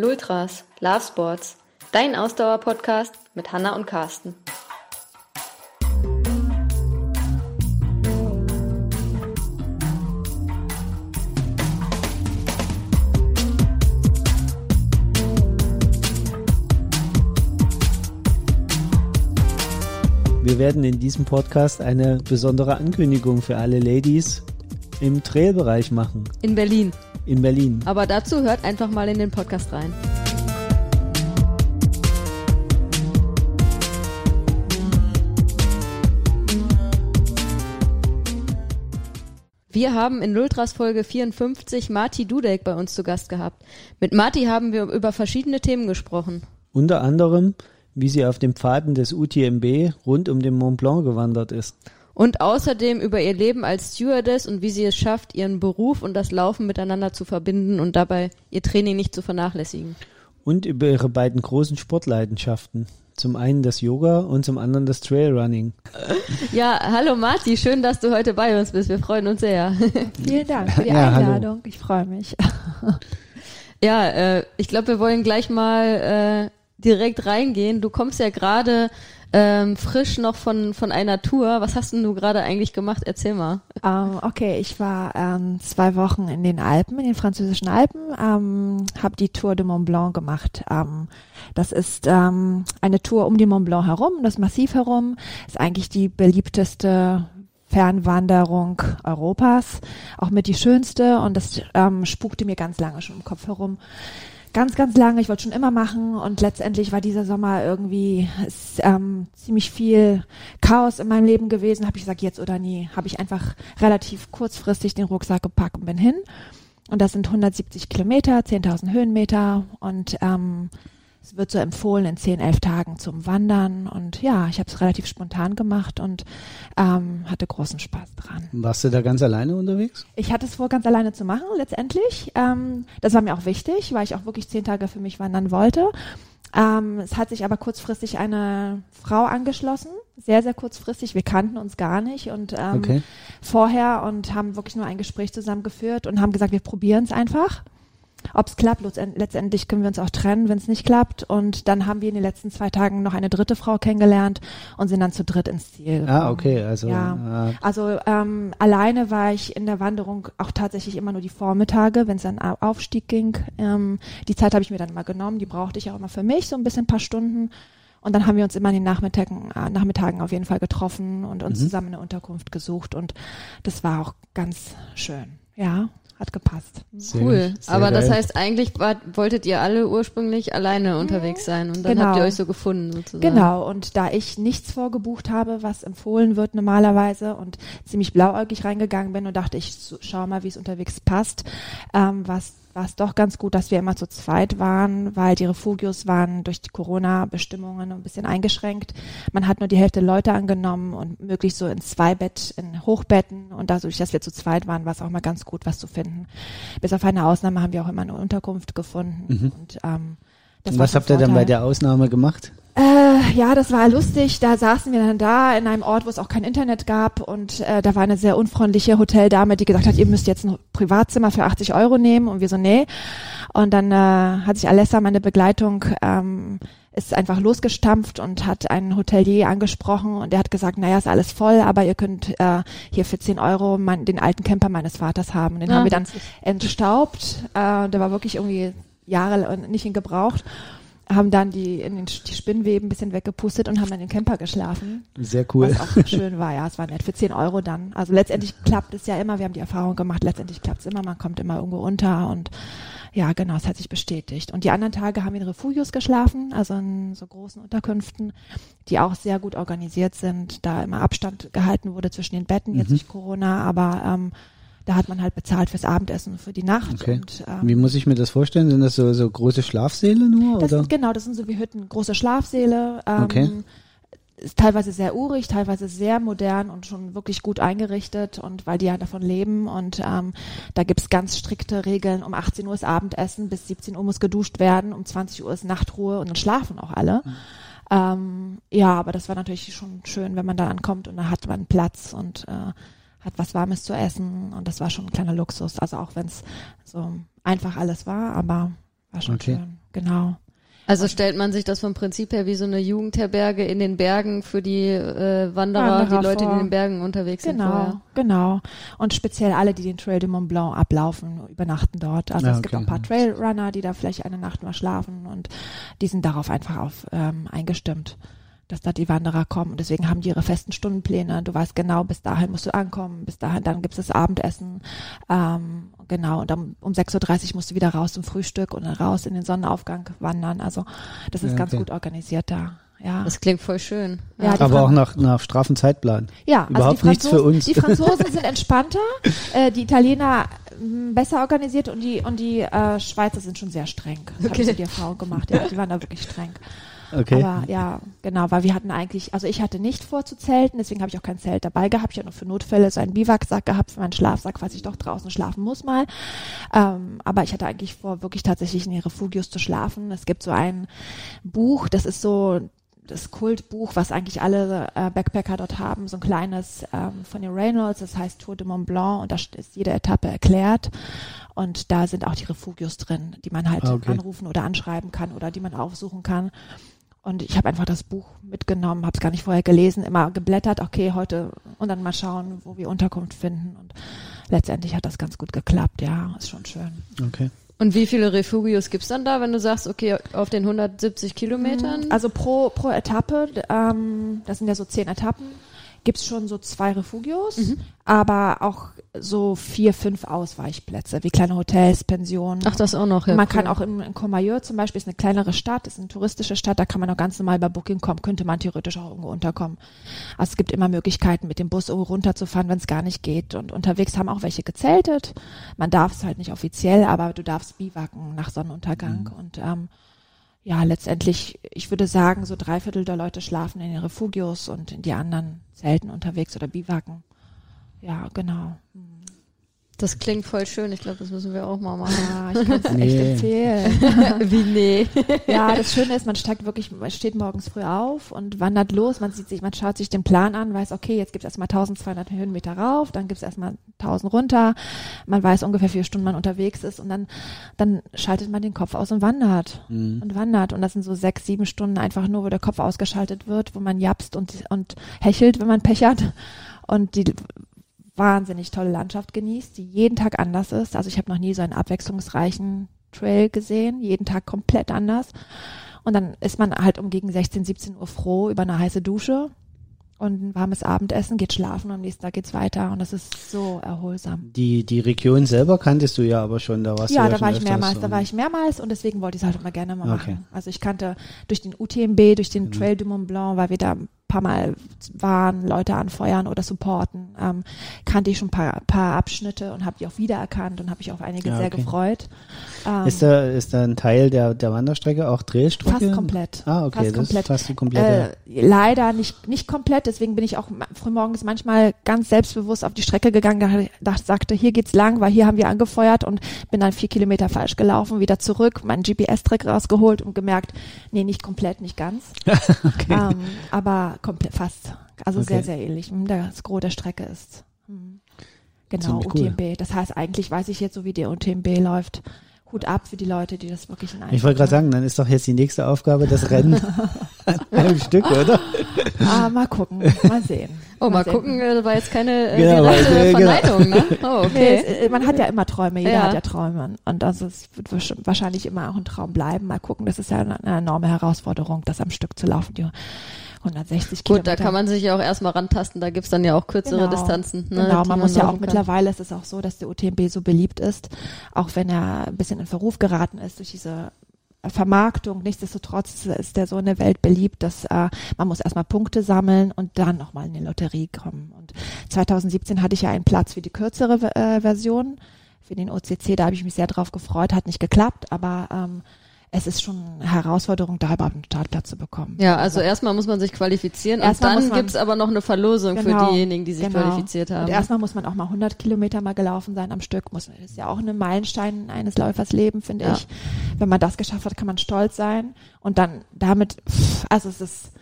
Lultras, Love Sports, dein Ausdauer-Podcast mit Hanna und Carsten. Wir werden in diesem Podcast eine besondere Ankündigung für alle Ladies im Trailbereich machen. In Berlin. In Berlin. Aber dazu hört einfach mal in den Podcast rein. Wir haben in Lultras Folge 54 Marti Dudek bei uns zu Gast gehabt. Mit Marti haben wir über verschiedene Themen gesprochen. Unter anderem, wie sie auf den Pfaden des UTMB rund um den Mont Blanc gewandert ist. Und außerdem über ihr Leben als Stewardess und wie sie es schafft, ihren Beruf und das Laufen miteinander zu verbinden und dabei ihr Training nicht zu vernachlässigen. Und über ihre beiden großen Sportleidenschaften. Zum einen das Yoga und zum anderen das Trailrunning. Ja, hallo Marti, schön, dass du heute bei uns bist. Wir freuen uns sehr. Vielen Dank für die Ja, hallo. Einladung. Ich freue mich. Ja, äh, ich glaube, wir wollen gleich mal äh, direkt reingehen. Du kommst ja gerade ähm, frisch noch von, von einer Tour. Was hast denn du gerade eigentlich gemacht? Erzähl mal. Ähm, okay, ich war ähm, zwei Wochen in den Alpen, in den französischen Alpen, ähm, habe die Tour de Mont Blanc gemacht. Ähm, das ist ähm, eine Tour um den Mont Blanc herum, das Massiv herum. Ist eigentlich die beliebteste Fernwanderung Europas, auch mit die schönste und das ähm, spukte mir ganz lange schon im Kopf herum. Ganz, ganz lange, ich wollte schon immer machen und letztendlich war dieser Sommer irgendwie ist, ähm, ziemlich viel Chaos in meinem Leben gewesen. Habe ich gesagt, jetzt oder nie. Habe ich einfach relativ kurzfristig den Rucksack gepackt und bin hin. Und das sind 170 Kilometer, 10.000 Höhenmeter und ähm, es wird so empfohlen in 10, 11 Tagen zum Wandern. Und ja, ich habe es relativ spontan gemacht und ähm, hatte großen Spaß dran. Warst du da ganz alleine unterwegs? Ich hatte es vor, ganz alleine zu machen, letztendlich. Ähm, das war mir auch wichtig, weil ich auch wirklich zehn Tage für mich wandern wollte. Ähm, es hat sich aber kurzfristig eine Frau angeschlossen, sehr, sehr kurzfristig. Wir kannten uns gar nicht und ähm, Okay. vorher und haben wirklich nur ein Gespräch zusammengeführt und haben gesagt, wir probieren es einfach. Ob es klappt, letztend- letztendlich können wir uns auch trennen, wenn es nicht klappt. Und dann haben wir in den letzten zwei Tagen noch eine dritte Frau kennengelernt und sind dann zu dritt ins Ziel gekommen. Ah, okay. Also Ja. äh, Also ähm, alleine war ich in der Wanderung auch tatsächlich immer nur die Vormittage, wenn es dann au- Aufstieg ging. Ähm, die Zeit habe ich mir dann immer genommen, die brauchte ich auch immer für mich, so ein bisschen ein paar Stunden. Und dann haben wir uns immer in den Nachmittagen, äh, Nachmittagen auf jeden Fall getroffen und uns Mhm. zusammen eine Unterkunft gesucht. Und das war auch ganz schön. Ja, hat gepasst. sehr, cool. sehr Aber das geil. heißt, eigentlich wolltet ihr alle ursprünglich alleine unterwegs sein und dann Genau. habt ihr euch so gefunden sozusagen. Genau, und da ich nichts vorgebucht habe, was empfohlen wird normalerweise und ziemlich blauäugig reingegangen bin und dachte, ich schau mal, wie es unterwegs passt, ähm, was war es doch ganz gut, dass wir immer zu zweit waren, weil die Refugios waren durch die Corona-Bestimmungen ein bisschen eingeschränkt. Man hat nur die Hälfte Leute angenommen und möglichst so in Zweibett, in Hochbetten und dadurch, dass wir zu zweit waren, war es auch mal ganz gut, was zu finden. Bis auf eine Ausnahme haben wir auch immer eine Unterkunft gefunden und ähm, das war Was habt ihr dann bei der Ausnahme gemacht? Äh, ja, das war lustig. Da saßen wir dann da in einem Ort, wo es auch kein Internet gab und äh, da war eine sehr unfreundliche Hoteldame, die gesagt hat, ihr müsst jetzt ein Privatzimmer für 80 Euro nehmen und wir so, nee. Und dann äh, hat sich Alessa, meine Begleitung, ähm, ist einfach losgestampft und hat einen Hotelier angesprochen und der hat gesagt, naja, ist alles voll, aber ihr könnt äh, hier für 10 Euro mein, den alten Camper meines Vaters haben. Den Ah, haben wir dann entstaubt. Äh, der war wirklich irgendwie Jahre nicht in Gebraucht haben dann die, in den, die Spinnweben ein bisschen weggepustet und haben dann in den Camper geschlafen. Sehr cool. Was auch schön war, ja, es war nett. Für 10 Euro dann. Also letztendlich klappt es ja immer, wir haben die Erfahrung gemacht, letztendlich klappt es immer, man kommt immer irgendwo unter und ja, genau, es hat sich bestätigt. Und die anderen Tage haben wir in Refugios geschlafen, also in so großen Unterkünften, die auch sehr gut organisiert sind, da immer Abstand gehalten wurde zwischen den Betten, jetzt durch Corona, aber ähm, da hat man halt bezahlt fürs Abendessen und für die Nacht. Okay. Und, ähm, Wie muss ich mir das vorstellen? Sind das so, so große Schlafsäle nur? Das oder? sind, genau, das sind so wie Hütten, große Schlafsäle. Ähm, Okay. Ist teilweise sehr urig, teilweise sehr modern und schon wirklich gut eingerichtet und weil die ja davon leben und ähm, da gibt's ganz strikte Regeln. Um 18 Uhr ist Abendessen, bis 17 Uhr muss geduscht werden, um 20 Uhr ist Nachtruhe und dann schlafen auch alle. Ähm, ja, aber das war natürlich schon schön, wenn man da ankommt und da hat man Platz und äh, hat was Warmes zu essen und das war schon ein kleiner Luxus. Also auch wenn es so einfach alles war, aber war schon Okay. schön. genau. Also stellt man sich das vom Prinzip her wie so eine Jugendherberge in den Bergen für die äh, Wanderer, Wanderer die Leute, die vor. in den Bergen unterwegs sind Genau, vorher. genau. Und speziell alle, die den Trail de Mont Blanc ablaufen, übernachten dort. Also Ja, es gibt auch okay. ein paar Trailrunner, die da vielleicht eine Nacht mal schlafen und die sind darauf einfach auf, ähm, eingestimmt, dass da die Wanderer kommen. Und deswegen haben die ihre festen Stundenpläne. Du weißt genau, bis dahin musst du ankommen, bis dahin, dann gibt's das Abendessen. Ähm, genau, und um, um 6.30 Uhr musst du wieder raus zum Frühstück und dann raus in den Sonnenaufgang wandern. Also das ist Ja, ganz okay. gut organisiert da. Ja. Das klingt voll schön. Ja, die Aber auch Fran- nach, nach straffen Zeitplan. Ja, Überhaupt also nichts für uns. Die Franzosen sind entspannter, äh, die Italiener m, besser organisiert und die und die äh, Schweizer sind schon sehr streng. Das Okay. haben so die Erfahrung gemacht. Ja, die waren da wirklich streng. Okay. Aber ja, genau, weil wir hatten eigentlich, also ich hatte nicht vor zu zelten, deswegen habe ich auch kein Zelt dabei gehabt. Ich habe nur für Notfälle so einen Biwaksack gehabt für meinen Schlafsack, falls ich doch draußen schlafen muss mal. Ähm, aber ich hatte eigentlich vor, wirklich tatsächlich in die Refugios zu schlafen. Es gibt so ein Buch, das ist so das Kultbuch, was eigentlich alle äh, Backpacker dort haben, so ein kleines ähm, von den Reynolds, das heißt Tour de Mont Blanc und da ist jede Etappe erklärt und da sind auch die Refugios drin, die man halt Ah, okay. anrufen oder anschreiben kann oder die man aufsuchen kann. Und ich habe einfach das Buch mitgenommen, habe es gar nicht vorher gelesen, immer geblättert, okay, heute und dann mal schauen, wo wir Unterkunft finden. Und letztendlich hat das ganz gut geklappt, ja, ist schon schön. okay. Und wie viele Refugios gibt's dann da, wenn du sagst, okay, auf den 170 Kilometern? Also pro, pro Etappe, ähm, das sind ja so zehn Etappen, gibt's schon so zwei Refugios, Mhm. aber auch so vier, fünf Ausweichplätze, wie kleine Hotels, Pensionen. Ach, das auch noch. Ja, man cool. kann auch in, in Comayeur zum Beispiel, ist eine kleinere Stadt, ist eine touristische Stadt, da kann man auch ganz normal bei Booking kommen, könnte man theoretisch auch irgendwo unterkommen. Also es gibt immer Möglichkeiten, mit dem Bus irgendwo runterzufahren, wenn es gar nicht geht. Und unterwegs haben auch welche gezeltet. Man darf es halt nicht offiziell, aber du darfst biwaken nach Sonnenuntergang. Und ähm, ja, letztendlich, ich würde sagen, so drei Viertel der Leute schlafen in den Refugios und in die anderen Zelten unterwegs oder biwaken. Ja, genau. Das klingt voll schön. Ich glaube, das müssen wir auch mal machen. Ja, ich kann es echt Nee. empfehlen. wie nee. Ja, das Schöne ist, man steigt wirklich, man steht morgens früh auf und wandert los. Man sieht sich, man schaut sich den Plan an, weiß, okay, jetzt gibt's erstmal 1200 Höhenmeter rauf, dann gibt's erstmal 1000 runter. Man weiß ungefähr, wie viele Stunden man unterwegs ist und dann, dann schaltet man den Kopf aus und wandert Mhm. und wandert. Und das sind so sechs, sieben Stunden einfach nur, wo der Kopf ausgeschaltet wird, wo man japst und, und hechelt, wenn man Pech hat. Und die wahnsinnig tolle Landschaft genießt, die jeden Tag anders ist. Also ich habe noch nie so einen abwechslungsreichen Trail gesehen, jeden Tag komplett anders. Und dann ist man halt um gegen 16, 17 Uhr froh über eine heiße Dusche und ein warmes Abendessen, geht schlafen und am nächsten Tag geht's weiter und das ist so erholsam. Die, die Region selber kanntest du ja aber schon, da warst Ja, du ja da war ich mehrmals, da war ich mehrmals und deswegen wollte ich es halt immer gerne mal Okay. machen. Also ich kannte durch den UTMB, durch den Mhm. Trail du Mont Blanc, weil wir da paar Mal waren, Leute anfeuern oder supporten, ähm, kannte ich schon ein paar, paar Abschnitte und habe die auch wiedererkannt und habe mich auf einige Ja, sehr okay. gefreut. Ähm, Ist da, ist da ein Teil der, der Wanderstrecke auch Trailstrecke? fast komplett. Ah, okay, fast das komplett. ist fast die komplette. Äh, leider nicht, nicht komplett, deswegen bin ich auch frühmorgens manchmal ganz selbstbewusst auf die Strecke gegangen, da, da sagte, hier geht's lang, weil hier haben wir angefeuert und bin dann vier Kilometer falsch gelaufen, wieder zurück, meinen GPS-Track rausgeholt und gemerkt, nee, nicht komplett, nicht ganz, okay. ähm, aber komplett fast. Also Okay. sehr, sehr ähnlich. Hm, Das Gros der Strecke ist. hm. Genau, cool. UTMB. Das heißt, eigentlich weiß ich jetzt, so wie der UTMB läuft, Hut ab für die Leute, die das wirklich in ich wollte gerade sagen, dann ist doch jetzt die nächste Aufgabe das Rennen an einem Stück, oder? Ah, mal gucken, mal sehen. Oh, mal sehen. gucken, äh, war jetzt keine äh, Genau, direkte weil- genau. Ne? Oh, Nee, okay. es, äh, man hat ja immer Träume, jeder Ja. hat ja Träume. Und also es wird wahrsch- wahrscheinlich immer auch ein Traum bleiben. Mal gucken, das ist ja eine, eine enorme Herausforderung, das am Stück zu laufen, die 160 Gut, da Kilometer. kann man sich ja auch erstmal rantasten, da gibt's dann ja auch kürzere Genau. Distanzen. Ne, Genau, die man muss ja auch kann. mittlerweile, es ist auch so, dass der UTMB so beliebt ist, auch wenn er ein bisschen in Verruf geraten ist durch diese Vermarktung. Nichtsdestotrotz ist der so in der Welt beliebt, dass äh, man muss erstmal Punkte sammeln und dann nochmal in die Lotterie kommen. Und 2017 hatte ich ja einen Platz für die kürzere äh, Version, für den OCC, da habe ich mich sehr drauf gefreut, hat nicht geklappt, aber ähm, es ist schon eine Herausforderung, da überhaupt einen Startplatz zu bekommen. Ja, also erstmal muss man sich qualifizieren Erstmal und dann gibt's aber noch eine Verlosung Genau, für diejenigen, die sich genau. qualifiziert haben. Und erstmal muss man auch mal 100 Kilometer mal gelaufen sein am Stück. Muss, das ist ja auch ein Meilenstein eines Läufers Leben, finde Ja. ich. Wenn man das geschafft hat, kann man stolz sein. Und dann damit, also es ist,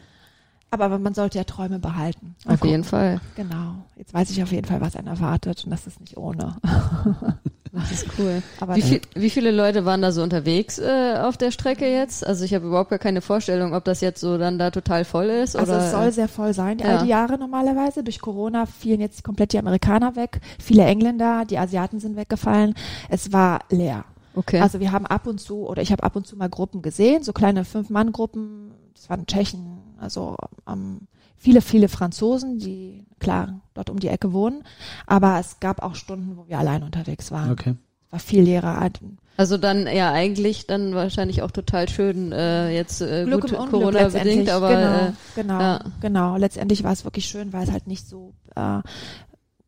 aber man sollte ja Träume behalten. Mal Auf jeden gucken. Fall. Genau. Jetzt weiß ich auf jeden Fall, was einen erwartet und das ist nicht ohne. Das ist cool. Wie, viel, wie viele Leute waren da so unterwegs äh, auf der Strecke jetzt? Also ich habe überhaupt gar keine Vorstellung, ob das jetzt so dann da total voll ist Also oder. es soll sehr voll sein, Ja. all die Jahre normalerweise. Durch Corona fielen jetzt komplett die Amerikaner weg, viele Engländer, die Asiaten sind weggefallen. Es war leer. okay. Also wir haben ab und zu, oder ich habe ab und zu mal Gruppen gesehen, so kleine Fünf-Mann-Gruppen, das waren Tschechen, also ähm, viele, viele Franzosen, die klar dort um die Ecke wohnen. Aber es gab auch Stunden, wo wir allein unterwegs waren. Okay. Es war viel leerer. Also dann ja eigentlich dann wahrscheinlich auch total schön äh, jetzt äh, Glück gut im Unglück Corona bedingt, aber genau, äh, genau, ja. genau. Letztendlich war es wirklich schön, weil es halt nicht so äh,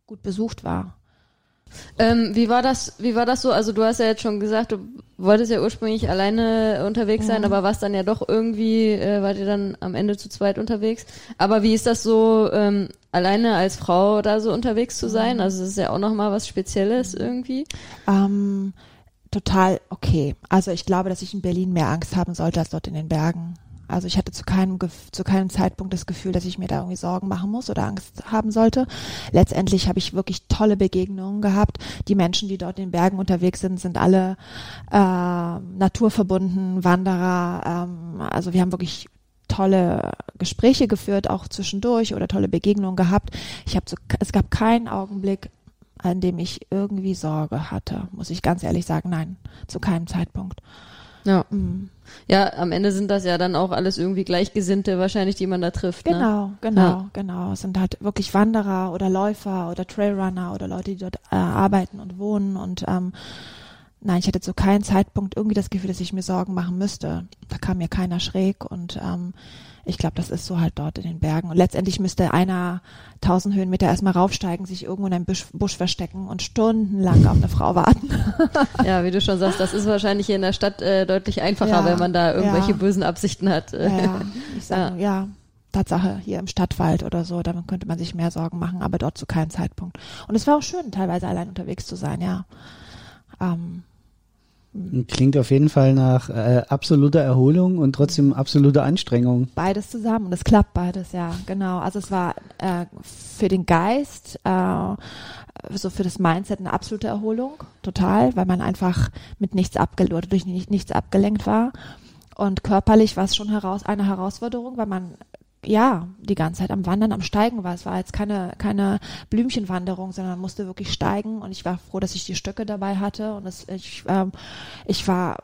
gut besucht war. Ähm, wie war das? Wie war das so? Also du hast ja jetzt schon gesagt, du wolltest ja ursprünglich alleine unterwegs sein, Mhm. aber warst dann ja doch irgendwie, äh, wart ihr dann am Ende zu zweit unterwegs. Aber wie ist das so, ähm, alleine als Frau da so unterwegs zu Mhm. sein? Also das ist ja auch noch mal was Spezielles irgendwie. Ähm, total okay. Also ich glaube, dass ich in Berlin mehr Angst haben sollte als dort in den Bergen. Also ich hatte zu keinem, zu keinem Zeitpunkt das Gefühl, dass ich mir da irgendwie Sorgen machen muss oder Angst haben sollte. Letztendlich habe ich wirklich tolle Begegnungen gehabt. Die Menschen, die dort in den Bergen unterwegs sind, sind alle äh, naturverbunden, Wanderer. Ähm, also wir haben wirklich tolle Gespräche geführt, auch zwischendurch oder tolle Begegnungen gehabt. Ich habe es gab keinen Augenblick, an dem ich irgendwie Sorge hatte, muss ich ganz ehrlich sagen. Nein, zu keinem Zeitpunkt. Ja. Mm. Ja, am Ende sind das ja dann auch alles irgendwie Gleichgesinnte wahrscheinlich, die man da trifft. Ne? Genau, genau, Ja. genau. Es sind halt wirklich Wanderer oder Läufer oder Trailrunner oder Leute, die dort äh, arbeiten und wohnen. Und ähm, nein, ich hatte zu keinem Zeitpunkt irgendwie das Gefühl, dass ich mir Sorgen machen müsste. Da kam mir keiner schräg und ähm, ich glaube, das ist so halt dort in den Bergen. Und letztendlich müsste einer tausend Höhenmeter erstmal raufsteigen, sich irgendwo in einem Busch, Busch verstecken und stundenlang auf eine Frau warten. Ja, wie du schon sagst, das ist wahrscheinlich hier in der Stadt äh, deutlich einfacher, Ja, wenn man da irgendwelche ja. bösen Absichten hat. Ja, ja. ich sage, ja. Tatsache, hier im Stadtwald oder so, damit könnte man sich mehr Sorgen machen, aber dort zu keinem Zeitpunkt. Und es war auch schön, teilweise allein unterwegs zu sein, ja. Ähm, Klingt auf jeden Fall nach äh, absoluter Erholung und trotzdem absoluter Anstrengung. beides zusammen und es klappt beides, ja, genau. Also es war äh, für den Geist, äh, so für das Mindset eine absolute Erholung, total, weil man einfach mit nichts abgelenkt durch nicht, nichts abgelenkt war. Und körperlich war es schon heraus, eine Herausforderung, weil man ja die ganze Zeit am Wandern, am Steigen war. Es war jetzt keine, keine Blümchenwanderung, sondern man musste wirklich steigen und ich war froh, dass ich die Stöcke dabei hatte und es, ich, ähm, ich war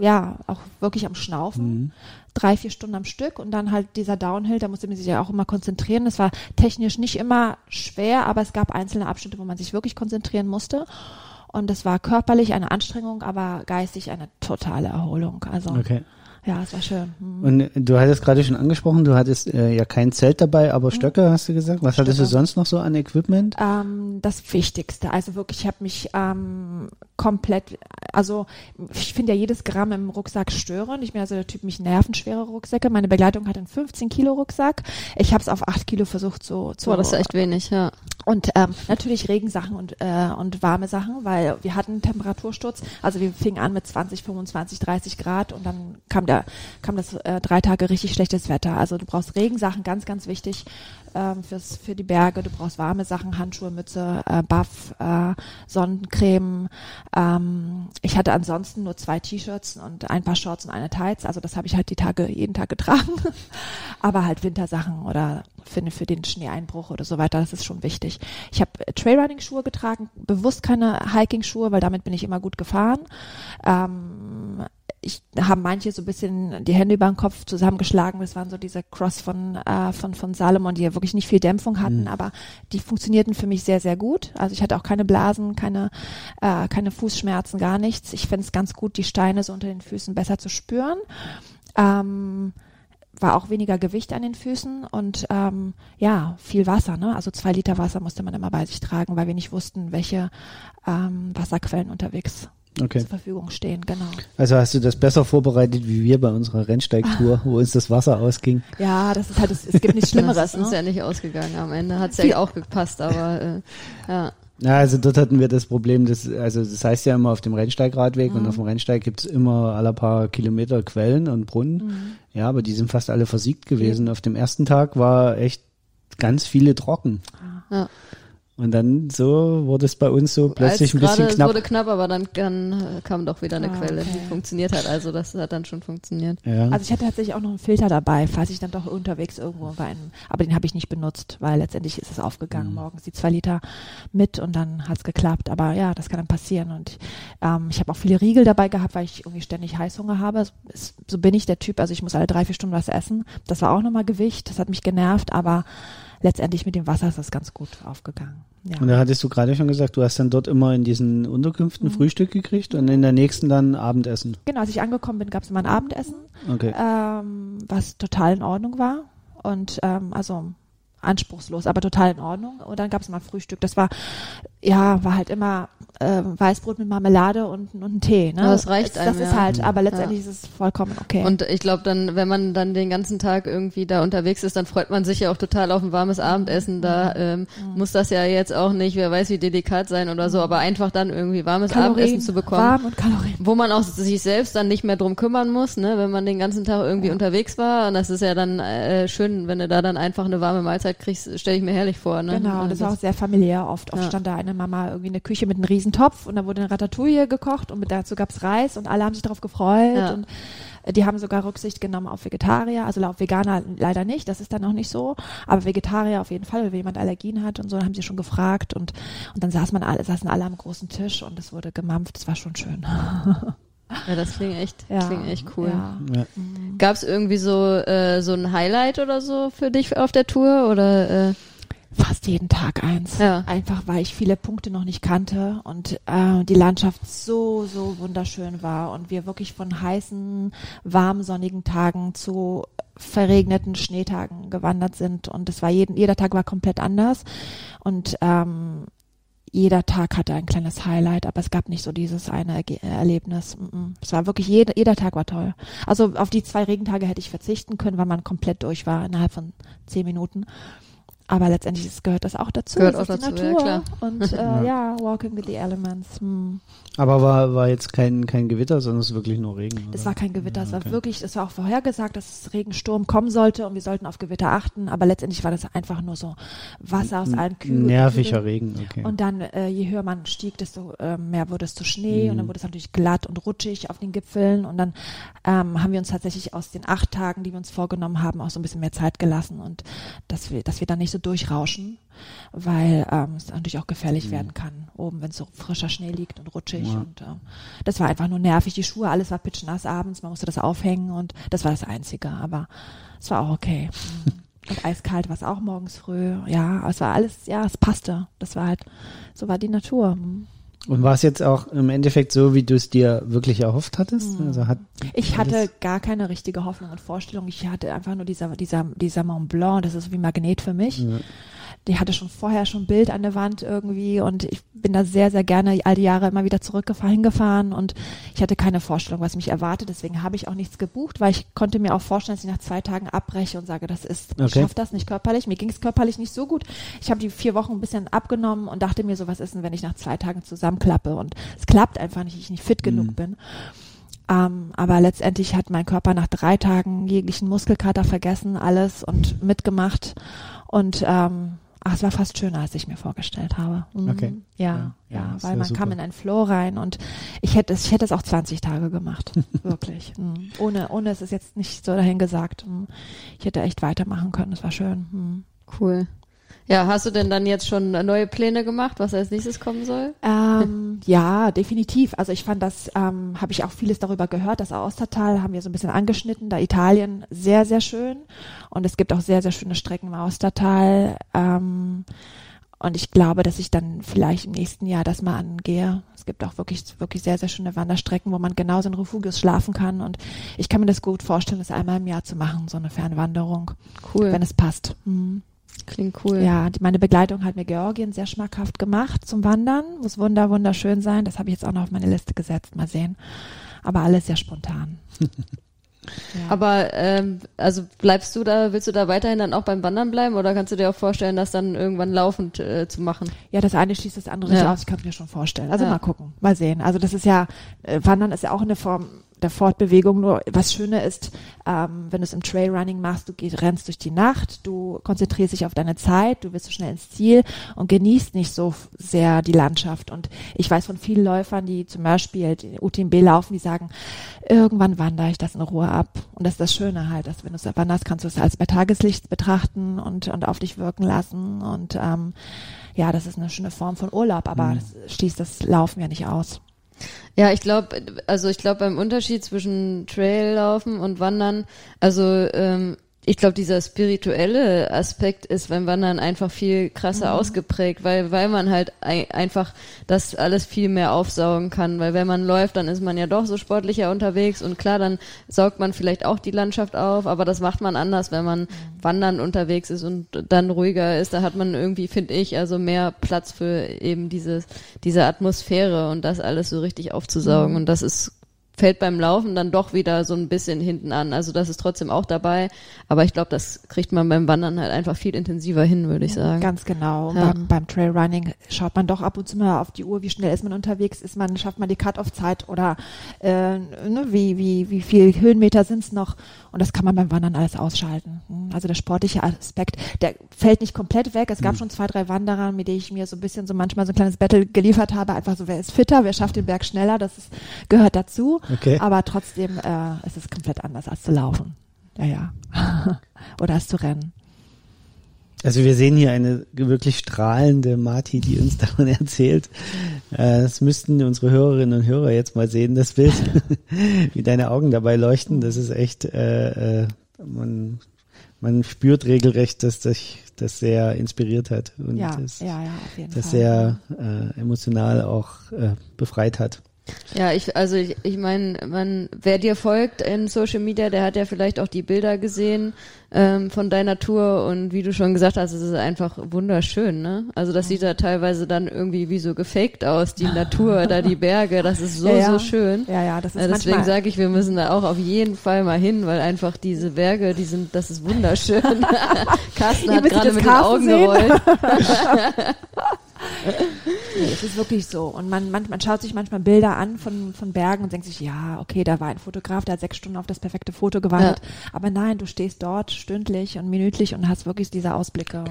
ja auch wirklich am Schnaufen drei, vier Stunden am Stück und dann halt dieser Downhill, da musste man sich ja auch immer konzentrieren. Das war technisch nicht immer schwer, aber es gab einzelne Abschnitte, wo man sich wirklich konzentrieren musste. Und es war körperlich eine Anstrengung, aber geistig eine totale Erholung. Also Okay. Ja, es war schön. Hm. Und äh, du hattest gerade schon angesprochen, du hattest äh, ja kein Zelt dabei, aber Stöcke hast du gesagt. Was hattest du Mhm. Stöcke. sonst noch so an Equipment? Ähm, das Wichtigste. Also wirklich, ich habe mich ähm, komplett, also ich finde ja jedes Gramm im Rucksack störend. Ich bin also der Typ, mich nerven schwere Rucksäcke. Meine Begleitung hat einen 15 Kilo Rucksack. Ich habe es auf 8 Kilo versucht so zu Boah, das ist echt wenig, ja. Und ähm, natürlich Regensachen und, äh, und warme Sachen, weil wir hatten Temperatursturz. Also wir fingen an mit 20, 25, 30 Grad und dann kam der kam das äh, drei Tage richtig schlechtes Wetter. Also du brauchst Regensachen, ganz, ganz wichtig ähm, fürs, für die Berge. Du brauchst warme Sachen, Handschuhe, Mütze, äh, Buff, äh, Sonnencreme. Ähm, ich hatte ansonsten nur zwei T-Shirts und ein paar Shorts und eine Tights. Also das habe ich halt die Tage jeden Tag getragen. Aber halt Wintersachen oder für, für den Schneeeinbruch oder so weiter, das ist schon wichtig. Ich habe Trailrunning-Schuhe getragen, bewusst keine Hiking-Schuhe, weil damit bin ich immer gut gefahren. Ähm, ich haben manche so ein bisschen die Hände über den Kopf zusammengeschlagen. Das waren so diese Cross von, äh, von, von Salomon, die ja wirklich nicht viel Dämpfung hatten, Mhm. aber die funktionierten für mich sehr, sehr gut. Also ich hatte auch keine Blasen, keine, äh, keine Fußschmerzen, gar nichts. Ich finde es ganz gut, die Steine so unter den Füßen besser zu spüren. Ähm, war auch weniger Gewicht an den Füßen und ähm, ja, viel Wasser, ne? Also zwei Liter Wasser musste man immer bei sich tragen, weil wir nicht wussten, welche ähm, Wasserquellen unterwegs Okay. zur Verfügung stehen, genau. Also hast du das besser vorbereitet wie wir bei unserer Rennsteigtour, wo uns das Wasser ausging. Ja, das ist halt, es, es gibt nichts Das Schlimmeres, ist uns ne? ja nicht ausgegangen am Ende. Hat's Viel- ja auch gepasst, aber äh, ja. Ja, also dort hatten wir das Problem, dass, also das heißt ja immer auf dem Rennsteigradweg Mhm. und auf dem Rennsteig gibt's immer alle paar Kilometer Quellen und Brunnen. Mhm. Ja, aber die sind fast alle versiegt gewesen. Auf dem ersten Tag war echt ganz viele trocken. Ja. Und dann so wurde es bei uns so plötzlich Als ein bisschen knapp. Es wurde knapp, aber dann, dann äh, kam doch wieder eine Ah, Quelle, okay. die funktioniert hat. Also das hat dann schon funktioniert. Ja. Also ich hatte tatsächlich auch noch einen Filter dabei, falls ich dann doch unterwegs irgendwo war. In, aber den habe ich nicht benutzt, weil letztendlich ist es aufgegangen Mhm. morgens, die zwei Liter mit und dann hat's geklappt. Aber ja, das kann dann passieren. Und ähm, ich habe auch viele Riegel dabei gehabt, weil ich irgendwie ständig Heißhunger habe. Es, so bin ich der Typ, also ich muss alle drei, vier Stunden was essen. Das war auch nochmal Gewicht, das hat mich genervt, aber letztendlich mit dem Wasser ist das ganz gut aufgegangen. Ja. Und da hattest du gerade schon gesagt, du hast dann dort immer in diesen Unterkünften Frühstück gekriegt und in der nächsten dann Abendessen. Genau, als ich angekommen bin, gab's immer ein Abendessen. Okay. ähm, was total in Ordnung war und ähm, also anspruchslos, aber total in Ordnung. Und dann gab es mal Frühstück. Das war ja war halt immer ähm, Weißbrot mit Marmelade und, und ein Tee. Ne? Aber das reicht das, einem, das ist ja. halt, aber letztendlich ist es vollkommen okay. Und ich glaube dann, wenn man dann den ganzen Tag irgendwie da unterwegs ist, dann freut man sich ja auch total auf ein warmes Abendessen. Da ähm, muss das ja jetzt auch nicht, wer weiß wie delikat sein oder so, aber einfach dann irgendwie warmes Abendessen zu bekommen. warm und Kalorien. Wo man auch sich selbst dann nicht mehr drum kümmern muss, ne, wenn man den ganzen Tag irgendwie Ja. unterwegs war. Und das ist ja dann äh, schön, wenn du da dann einfach eine warme Mahlzeit kriegst, stelle ich mir herrlich vor. Ne? Genau, und das war auch sehr familiär. Oft, oft Ja. stand da eine Mama irgendwie in der Küche mit einem Riesentopf und da wurde eine Ratatouille gekocht und mit dazu gab's Reis und alle haben sich darauf gefreut Ja. und äh, die haben sogar Rücksicht genommen auf Vegetarier, also auf Veganer leider nicht, das ist dann auch nicht so, aber Vegetarier auf jeden Fall, wenn jemand Allergien hat und so, dann haben sie schon gefragt und, und dann saß man alle, saßen alle am großen Tisch und es wurde gemampft, das war schon schön. ja, das klingt echt, Ja, klingt echt cool. Ja. Ja. Gab es irgendwie so äh, so ein Highlight oder so für dich auf der Tour oder äh, Fast jeden Tag eins. Ja. Einfach weil ich viele Punkte noch nicht kannte und äh, die Landschaft so, so wunderschön war und wir wirklich von heißen, warmen, sonnigen Tagen zu verregneten Schneetagen gewandert sind und es war jeden, jeder Tag war komplett anders und ähm, jeder Tag hatte ein kleines Highlight, aber es gab nicht so dieses eine Erge- Erlebnis. Es war wirklich jeder, jeder Tag war toll. Also auf die zwei Regentage hätte ich verzichten können, weil man komplett durch war innerhalb von zehn Minuten. Aber letztendlich ist, gehört das auch dazu. Gehört Es auch ist die dazu, ja, Natur. klar. Und äh, ja. walking with the elements. Hm. Aber war, war jetzt kein, kein Gewitter, sondern es ist wirklich nur Regen. Es oder? war kein Gewitter, es war okay. wirklich, es war auch vorhergesagt, dass es Regensturm kommen sollte und wir sollten auf Gewitter achten, aber letztendlich war das einfach nur so Wasser aus allen Kühen. Nerviger Regen, okay. Und dann, äh, je höher man stieg, desto äh, mehr wurde es zu Schnee und dann wurde es natürlich glatt und rutschig auf den Gipfeln. Und dann ähm, haben wir uns tatsächlich aus den acht Tagen, die wir uns vorgenommen haben, auch so ein bisschen mehr Zeit gelassen und dass wir, dass wir dann nicht so durchrauschen, weil ähm, es natürlich auch gefährlich werden kann, oben, wenn so frischer Schnee liegt und rutschig. Ja. Und äh, das war einfach nur nervig. Die Schuhe, alles war pitschnass abends, man musste das aufhängen und das war das Einzige, aber es war auch okay. Mhm. Und eiskalt war es auch morgens früh. Ja, es war alles, ja, es passte. Das war halt, so war die Natur. Mhm. Und war es jetzt auch im Endeffekt so, wie du es dir wirklich erhofft hattest? Also hat Ich hatte gar keine richtige Hoffnung und Vorstellung. Ich hatte einfach nur dieser, dieser, dieser Mont Blanc, das ist wie Magnet für mich. Ja. Die hatte schon vorher schon ein Bild an der Wand irgendwie und ich bin da sehr, sehr gerne all die Jahre immer wieder zurückgefahren, hingefahren und ich hatte keine Vorstellung, was mich erwartet. Deswegen habe ich auch nichts gebucht, weil ich konnte mir auch vorstellen, dass ich nach zwei Tagen abbreche und sage, das ist, ich Okay. schaffe das nicht körperlich. Mir ging es körperlich nicht so gut. Ich habe die vier Wochen ein bisschen abgenommen und dachte mir so, was ist denn, wenn ich nach zwei Tagen zusammenklappe und es klappt einfach nicht, ich nicht fit genug bin. Ähm, aber letztendlich hat mein Körper nach drei Tagen jeglichen Muskelkater vergessen, alles und mitgemacht. Und ähm, ach, es war fast schöner, als ich mir vorgestellt habe. Mhm. Okay. Ja, Ja, ja, ja, weil man super. kam in einen Flow rein und ich hätte es, ich hätte es auch 20 Tage gemacht. Wirklich. Mhm. Ohne, ohne es ist jetzt nicht so dahin gesagt. Mhm. Ich hätte echt weitermachen können. Das war schön. Mhm. cool. Ja, hast du denn dann jetzt schon neue Pläne gemacht, was als nächstes kommen soll? Ähm, ja, definitiv. Also ich fand das, ähm, habe ich auch vieles darüber gehört. Das Austertal haben wir so ein bisschen angeschnitten. Da Italien sehr, sehr schön. Und es gibt auch sehr, sehr schöne Strecken im Austertal. Ähm, und ich glaube, dass ich dann vielleicht im nächsten Jahr das mal angehe. Es gibt auch wirklich, wirklich sehr, sehr schöne Wanderstrecken, wo man genauso in Refugios schlafen kann. Und ich kann mir das gut vorstellen, das einmal im Jahr zu machen, so eine Fernwanderung, Cool. wenn es passt. Mhm. Klingt cool. Ja, die, meine Begleitung hat mir Georgien sehr schmackhaft gemacht zum Wandern. Muss wunder, wunderschön sein. Das habe ich jetzt auch noch auf meine Liste gesetzt. Mal sehen. Aber alles sehr spontan. ja. Aber ähm, also bleibst du da, willst du da weiterhin dann auch beim Wandern bleiben oder kannst du dir auch vorstellen, das dann irgendwann laufend äh, zu machen? ja, das eine schließt das andere nicht Ja. aus. Ich kann es mir schon vorstellen. Also Ja. mal gucken, mal sehen. Also das ist ja, äh, Wandern ist ja auch eine Form der Fortbewegung. Nur was Schöne ist, ähm, wenn du es im Trailrunning machst, du gehst, rennst durch die Nacht, du konzentrierst dich auf deine Zeit, du wirst so schnell ins Ziel und genießt nicht so sehr die Landschaft. Und ich weiß von vielen Läufern, die zum Beispiel die UTMB laufen, die sagen, irgendwann wandere ich das in Ruhe ab. Und das ist das Schöne halt, dass wenn du es wanderst, kannst du es als bei Tageslicht betrachten und, und auf dich wirken lassen. Und ähm, ja, das ist eine schöne Form von Urlaub, aber Mhm. das schließt das Laufen ja nicht aus. Ja, ich glaube, also ich glaube beim Unterschied zwischen Traillaufen und Wandern, also ähm, ich glaube, dieser spirituelle Aspekt ist beim Wandern einfach viel krasser ausgeprägt, weil, weil man halt ei- einfach das alles viel mehr aufsaugen kann. Weil wenn man läuft, dann ist man ja doch so sportlicher unterwegs und klar, dann saugt man vielleicht auch die Landschaft auf, aber das macht man anders, wenn man wandern unterwegs ist und dann ruhiger ist. Da hat man irgendwie, finde ich, also mehr Platz für eben dieses, diese Atmosphäre und das alles so richtig aufzusaugen. Und das ist fällt beim Laufen dann doch wieder so ein bisschen hinten an. Also das ist trotzdem auch dabei, aber ich glaube, das kriegt man beim Wandern halt einfach viel intensiver hin, würde ich sagen. Ganz genau. Ja. Beim, beim Trailrunning schaut man doch ab und zu mal auf die Uhr, wie schnell ist man unterwegs, ist man, schafft man die Cut-Off-Zeit oder äh, ne, wie, wie, wie viel Höhenmeter sind's noch? Und das kann man beim Wandern alles ausschalten. Also der sportliche Aspekt, der fällt nicht komplett weg. Es gab schon zwei, drei Wanderer, mit denen ich mir so ein bisschen so manchmal so ein kleines Battle geliefert habe. Einfach so, wer ist fitter, wer schafft den Berg schneller, das ist, gehört dazu. Okay. Aber trotzdem äh, ist es komplett anders als zu laufen. Ja, ja. oder als zu rennen. Also wir sehen hier eine wirklich strahlende Marti, die uns davon erzählt. Äh, Das müssten unsere Hörerinnen und Hörer jetzt mal sehen, das Bild, wie deine Augen dabei leuchten. Das ist echt, äh, äh, man, man spürt regelrecht, dass dich das sehr inspiriert hat und Ja, das, ja, ja, das sehr äh, emotional auch äh, befreit hat. Ja, ich, also ich, ich meine, man, wer dir folgt in Social Media, der hat ja vielleicht auch die Bilder gesehen ähm, von deiner Tour und wie du schon gesagt hast, es ist einfach wunderschön, ne? Also das sieht ja teilweise dann irgendwie wie so gefaked aus, die Natur, da die Berge, das ist so, Ja, ja. so schön. Ja, ja, das ist Äh, deswegen sage ich, wir müssen da auch auf jeden Fall mal hin, weil einfach diese Berge, die sind, das ist wunderschön. Carsten hat gerade mit den Carsten Augen sehen. gerollt. nee, es ist wirklich so. Und man, man, man schaut sich manchmal Bilder an von, von Bergen und denkt sich, ja, okay, da war ein Fotograf, der hat sechs Stunden auf das perfekte Foto gewartet. Aber nein, du stehst dort stündlich und minütlich und hast wirklich diese Ausblicke.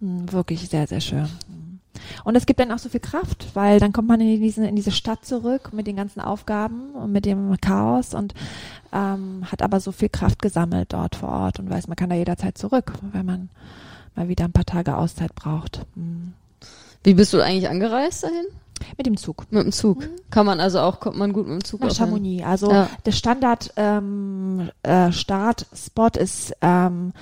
Und, mh, wirklich sehr, sehr schön. Und es gibt dann auch so viel Kraft, weil dann kommt man in diese, in diese Stadt zurück mit den ganzen Aufgaben und mit dem Chaos und ähm, hat aber so viel Kraft gesammelt dort vor Ort und weiß, man kann da jederzeit zurück, wenn man mal wieder ein paar Tage Auszeit braucht. Mhm. Wie bist du eigentlich angereist dahin? Mit dem Zug. Mit dem Zug. Kann man also auch, kommt man gut mit dem Zug Nach hin? Chamonix. Also Ja. der Standard ähm, äh, Startspot ist ähm,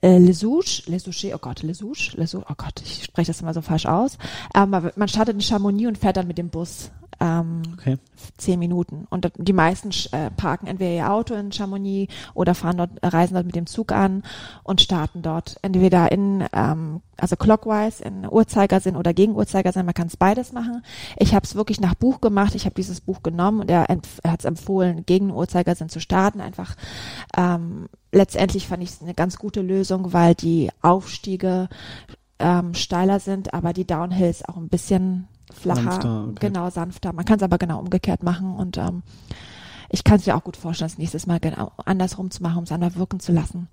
äh, Les Souches, Les Souches, oh Gott, Les Souches, Les Souches, oh Gott, ich spreche das immer so falsch aus. Ähm, man startet in Chamonix und fährt dann mit dem Bus ähm, Okay. zehn Minuten. Und die meisten äh, parken entweder ihr Auto in Chamonix oder fahren dort, reisen dort mit dem Zug an und starten dort entweder in, ähm, also clockwise, in Uhrzeigersinn oder gegen Uhrzeigersinn. Man kann es beides machen. Ich habe es wirklich nach Buch gemacht. Ich habe dieses Buch genommen und er, er hat es empfohlen, gegen Uhrzeigersinn zu starten. Einfach ähm, letztendlich fand ich es eine ganz gute Lösung, weil die Aufstiege ähm, steiler sind, aber die Downhills auch ein bisschen flacher, Sanfter, okay. genau sanfter. Man kann es aber genau umgekehrt machen und ähm, ich kann es mir auch gut vorstellen, das nächstes Mal genau andersrum zu machen, um es einmal wirken zu lassen.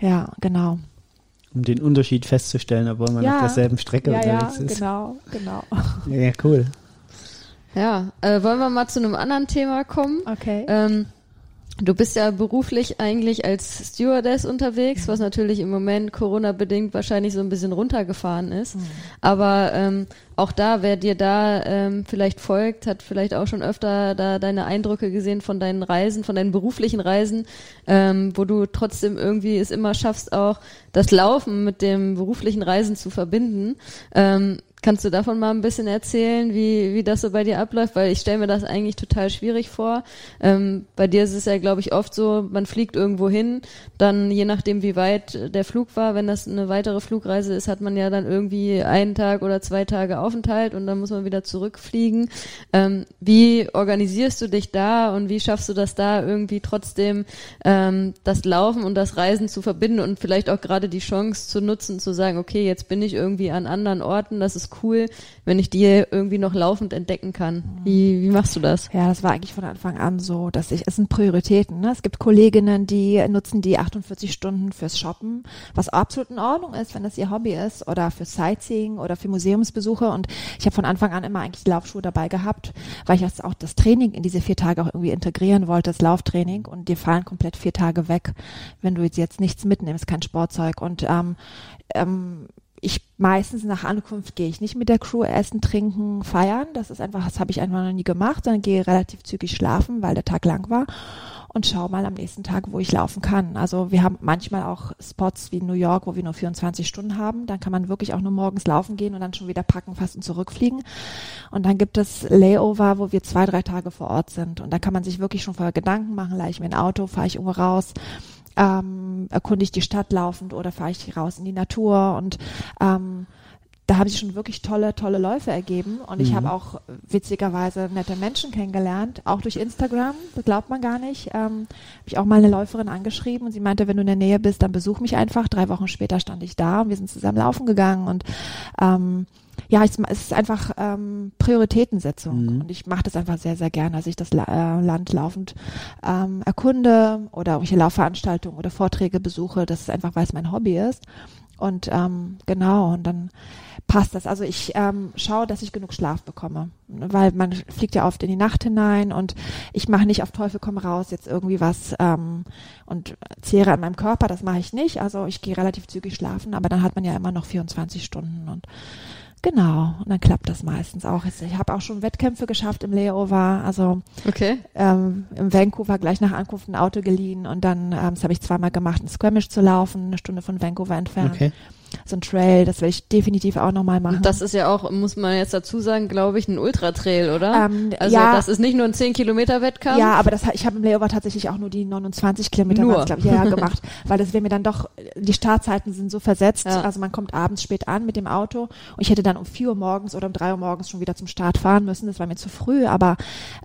Ja, genau. Um den Unterschied festzustellen, obwohl man Ja. auf derselben Strecke ja, ja, unterwegs ist. genau, genau. Ja, cool. Ja, äh, wollen wir mal zu einem anderen Thema kommen? Okay. Ähm, du bist ja beruflich eigentlich als Stewardess unterwegs, was natürlich im Moment Corona-bedingt wahrscheinlich so ein bisschen runtergefahren ist. Aber ähm, auch da, wer dir da ähm, vielleicht folgt, hat vielleicht auch schon öfter da deine Eindrücke gesehen von deinen Reisen, von deinen beruflichen Reisen, ähm, wo du trotzdem irgendwie es immer schaffst, auch das Laufen mit dem beruflichen Reisen zu verbinden. Ähm, Kannst du davon mal ein bisschen erzählen, wie, wie das so bei dir abläuft? Weil ich stelle mir das eigentlich total schwierig vor. Ähm, bei dir ist es ja, glaube ich, oft so, man fliegt irgendwo hin, dann je nachdem, wie weit der Flug war, wenn das eine weitere Flugreise ist, hat man ja dann irgendwie einen Tag oder zwei Tage Aufenthalt und dann muss man wieder zurückfliegen. Ähm, wie organisierst du dich da und wie schaffst du das da irgendwie trotzdem ähm, das Laufen und das Reisen zu verbinden und vielleicht auch gerade die Chance zu nutzen, zu sagen, okay, jetzt bin ich irgendwie an anderen Orten, das ist cool, wenn ich die irgendwie noch laufend entdecken kann. Wie, wie machst du das? Ja, das war eigentlich von Anfang an so, dass ich, es sind Prioritäten. Ne? Es gibt Kolleginnen, die nutzen die 48 Stunden fürs Shoppen, was absolut in Ordnung ist, wenn das ihr Hobby ist, oder für Sightseeing oder für Museumsbesuche. Und ich habe von Anfang an immer eigentlich Laufschuhe dabei gehabt, weil ich das auch das Training in diese vier Tage auch irgendwie integrieren wollte, das Lauftraining. Und dir fallen komplett vier Tage weg, wenn du jetzt nichts mitnimmst, kein Sportzeug. Und ähm, ähm, ich meistens nach Ankunft gehe ich nicht mit der Crew essen, trinken, feiern. Das ist einfach, das habe ich einfach noch nie gemacht, sondern gehe relativ zügig schlafen, weil der Tag lang war und schau mal am nächsten Tag, wo ich laufen kann. Also wir haben manchmal auch Spots wie New York, wo wir nur 24 Stunden haben. Dann kann man wirklich auch nur morgens laufen gehen und dann schon wieder packen, fast und zurückfliegen. Und dann gibt es Layover, wo wir zwei, drei Tage vor Ort sind. Und da kann man sich wirklich schon vorher Gedanken machen, leih ich mir ein Auto, fahre ich irgendwo raus ähm, erkunde ich die Stadt laufend oder fahre ich raus in die Natur und ähm, da haben sich schon wirklich tolle, tolle Läufe ergeben. Und ich Mhm. habe auch witzigerweise nette Menschen kennengelernt, auch durch Instagram, das glaubt man gar nicht. Ähm, habe ich auch mal eine Läuferin angeschrieben und sie meinte, wenn du in der Nähe bist, dann besuch mich einfach. Drei Wochen später stand ich da und wir sind zusammen laufen gegangen und ähm, ja, ich, es ist einfach ähm, Prioritätensetzung Mhm. und ich mache das einfach sehr, sehr gerne, dass ich das La äh, Land laufend ähm, erkunde oder irgendwelche Laufveranstaltungen oder Vorträge besuche. Das ist einfach, weil es mein Hobby ist. Und ähm, genau, und dann passt das. Also ich ähm, schaue, dass ich genug Schlaf bekomme, weil man fliegt ja oft in die Nacht hinein und ich mache nicht auf Teufel komm raus jetzt irgendwie was ähm, und zehre an meinem Körper, das mache ich nicht. Also ich gehe relativ zügig schlafen, aber dann hat man ja immer noch 24 Stunden und genau, und dann klappt das meistens auch. Ich habe auch schon Wettkämpfe geschafft im Layover, also Okay. ähm, im Vancouver gleich nach Ankunft ein Auto geliehen und dann, ähm, das habe ich zweimal gemacht, ein Skirmish zu laufen, eine Stunde von Vancouver entfernt. Okay. So ein Trail, das will ich definitiv auch nochmal machen. Und das ist ja auch, muss man jetzt dazu sagen, glaube ich, ein Ultratrail, oder? Ähm, also ja. das ist nicht nur ein 10-Kilometer-Wettkampf. ja, aber das, ich habe im Layover tatsächlich auch nur die 29 Kilometer glaube ich, ja, gemacht, weil das wäre mir dann doch, die Startzeiten sind so versetzt, Ja. also man kommt abends spät an mit dem Auto und ich hätte dann um 4 Uhr morgens oder um 3 Uhr morgens schon wieder zum Start fahren müssen, das war mir zu früh, aber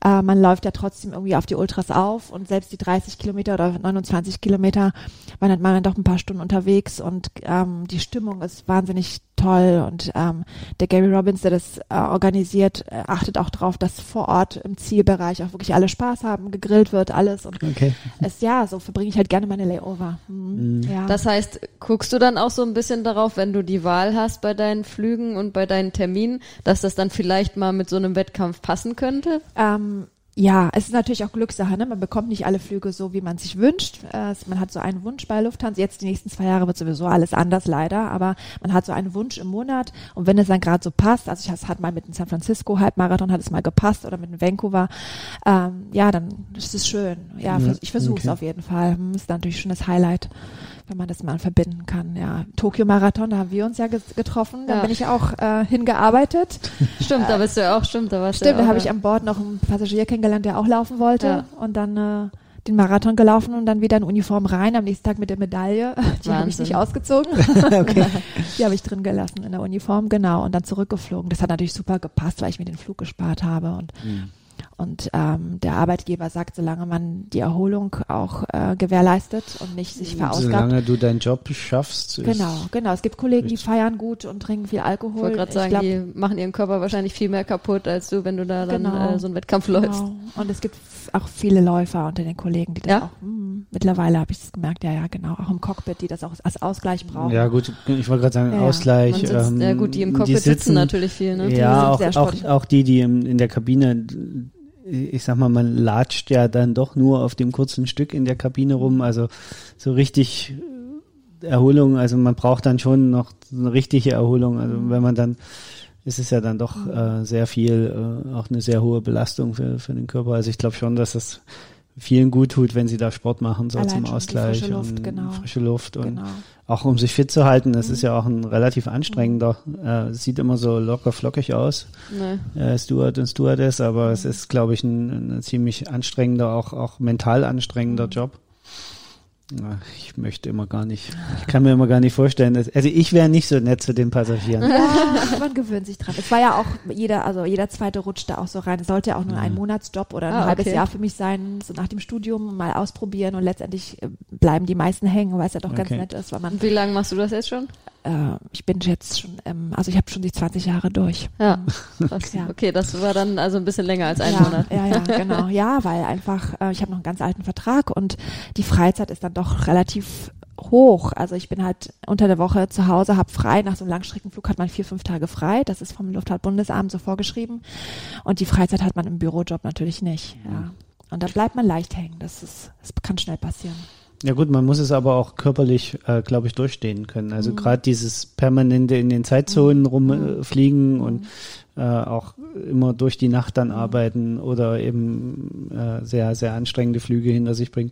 äh, man läuft ja trotzdem irgendwie auf die Ultras auf und selbst die 30 Kilometer oder 29 Kilometer waren dann, waren dann doch ein paar Stunden unterwegs und ähm, die Stimmung ist wahnsinnig toll und ähm, der Gary Robbins, der das äh, organisiert, äh, achtet auch darauf, dass vor Ort im Zielbereich auch wirklich alle Spaß haben, gegrillt wird, alles und Okay. es ja, so verbringe ich halt gerne meine Layover. Mhm. Ja. Das heißt, guckst du dann auch so ein bisschen darauf, wenn du die Wahl hast bei deinen Flügen und bei deinen Terminen, dass das dann vielleicht mal mit so einem Wettkampf passen könnte? Ähm, ja, es ist natürlich auch Glückssache. Ne? Man bekommt nicht alle Flüge so, wie man sich wünscht. Äh, man hat so einen Wunsch bei Lufthansa. Jetzt die nächsten zwei Jahre wird sowieso alles anders, leider. Aber man hat so einen Wunsch im Monat. Und wenn es dann gerade so passt, also ich, es hat mal mit dem San Francisco Halbmarathon hat es mal gepasst oder mit dem Vancouver, ähm, ja, dann ist es schön. Ja, Ja, ich versuche es okay. auf jeden Fall. Hm, Ist natürlich schon das Highlight, wenn man das mal verbinden kann. Ja, Tokio-Marathon, da haben wir uns ja ge- getroffen. Da Ja. bin ich auch äh, hingearbeitet. Stimmt, da bist du ja auch, stimmt, da warst du Stimmt, ja da habe ich an Bord noch einen Passagier kennengelernt, der auch laufen wollte Ja. und dann äh, den Marathon gelaufen und dann wieder in Uniform rein, am nächsten Tag mit der Medaille. Die habe ich nicht ausgezogen. okay. Die habe ich drin gelassen in der Uniform, genau, und dann zurückgeflogen. Das hat natürlich super gepasst, weil ich mir den Flug gespart habe und Mhm. Und ähm, der Arbeitgeber sagt, solange man die Erholung auch äh, gewährleistet und nicht sich verausgabt. Solange du deinen Job schaffst. ist- Genau, genau. Es gibt Kollegen, die feiern gut und trinken viel Alkohol. Ich wollte gerade sagen, glaub, die machen ihren Körper wahrscheinlich viel mehr kaputt als du, wenn du da dann Genau. äh, so einen Wettkampf läufst. Genau. Und es gibt auch viele Läufer unter den Kollegen, die das Ja? auch, hm, mittlerweile habe ich es gemerkt, ja, ja, genau, auch im Cockpit, die das auch als Ausgleich brauchen. Ja gut, ich wollte gerade sagen, Ja. Ausgleich. Sitzt, ähm, ja gut, die im Cockpit sitzen, sitzen natürlich viel, ne? Die Ja, sind auch, sehr auch, auch die, die in der Kabine, ich sag mal, man latscht ja dann doch nur auf dem kurzen Stück in der Kabine rum, also so richtig Erholung, also man braucht dann schon noch eine richtige Erholung, also Mhm. wenn man dann, ist es ja dann doch äh, sehr viel, äh, auch eine sehr hohe Belastung für, für den Körper, also ich glaube schon, dass es vielen gut tut, wenn sie da Sport machen, so Allein zum Ausgleich frische Luft, und genau. frische Luft und Genau. auch um sich fit zu halten, das Mhm. ist ja auch ein relativ anstrengender, äh, sieht immer so locker flockig aus, Nee. äh, Steward und Stewardess, aber Mhm. es ist, glaube ich, ein, ein ziemlich anstrengender, auch, auch mental anstrengender Mhm. Job. Ich möchte immer gar nicht, ich kann mir immer gar nicht vorstellen, dass, also ich wäre nicht so nett zu den Passagieren. Ja, man gewöhnt sich dran. Es war ja auch jeder, also jeder zweite rutscht da auch so rein. Es sollte ja auch nur ein Monatsjob oder ein Ah, halbes okay. Jahr für mich sein, so nach dem Studium mal ausprobieren und letztendlich äh, bleiben die meisten hängen, weil es ja doch ganz Okay. nett ist, weil man wie lange machst du das jetzt schon? Äh, ich bin jetzt schon, ähm, also ich habe schon die 20 Jahre durch. Ja. Ja. Okay, das war dann also ein bisschen länger als ein ja, Monat. Ja, ja, genau. Ja, weil einfach, äh, ich habe noch einen ganz alten Vertrag und die Freizeit ist dann doch relativ hoch. Also ich bin halt unter der Woche zu Hause, habe frei. Nach so einem Langstreckenflug hat man vier, fünf Tage frei. Das ist vom Luftfahrtbundesamt so vorgeschrieben. Und die Freizeit hat man im Bürojob natürlich nicht. Ja. Und da bleibt man leicht hängen. Das ist, das kann schnell passieren. Ja gut, man muss es aber auch körperlich, äh, glaube ich, durchstehen können. Also Mhm. gerade dieses permanente in den Zeitzonen rumfliegen Mhm. und äh, auch immer durch die Nacht dann arbeiten oder eben äh, sehr, sehr anstrengende Flüge hinter sich bringen.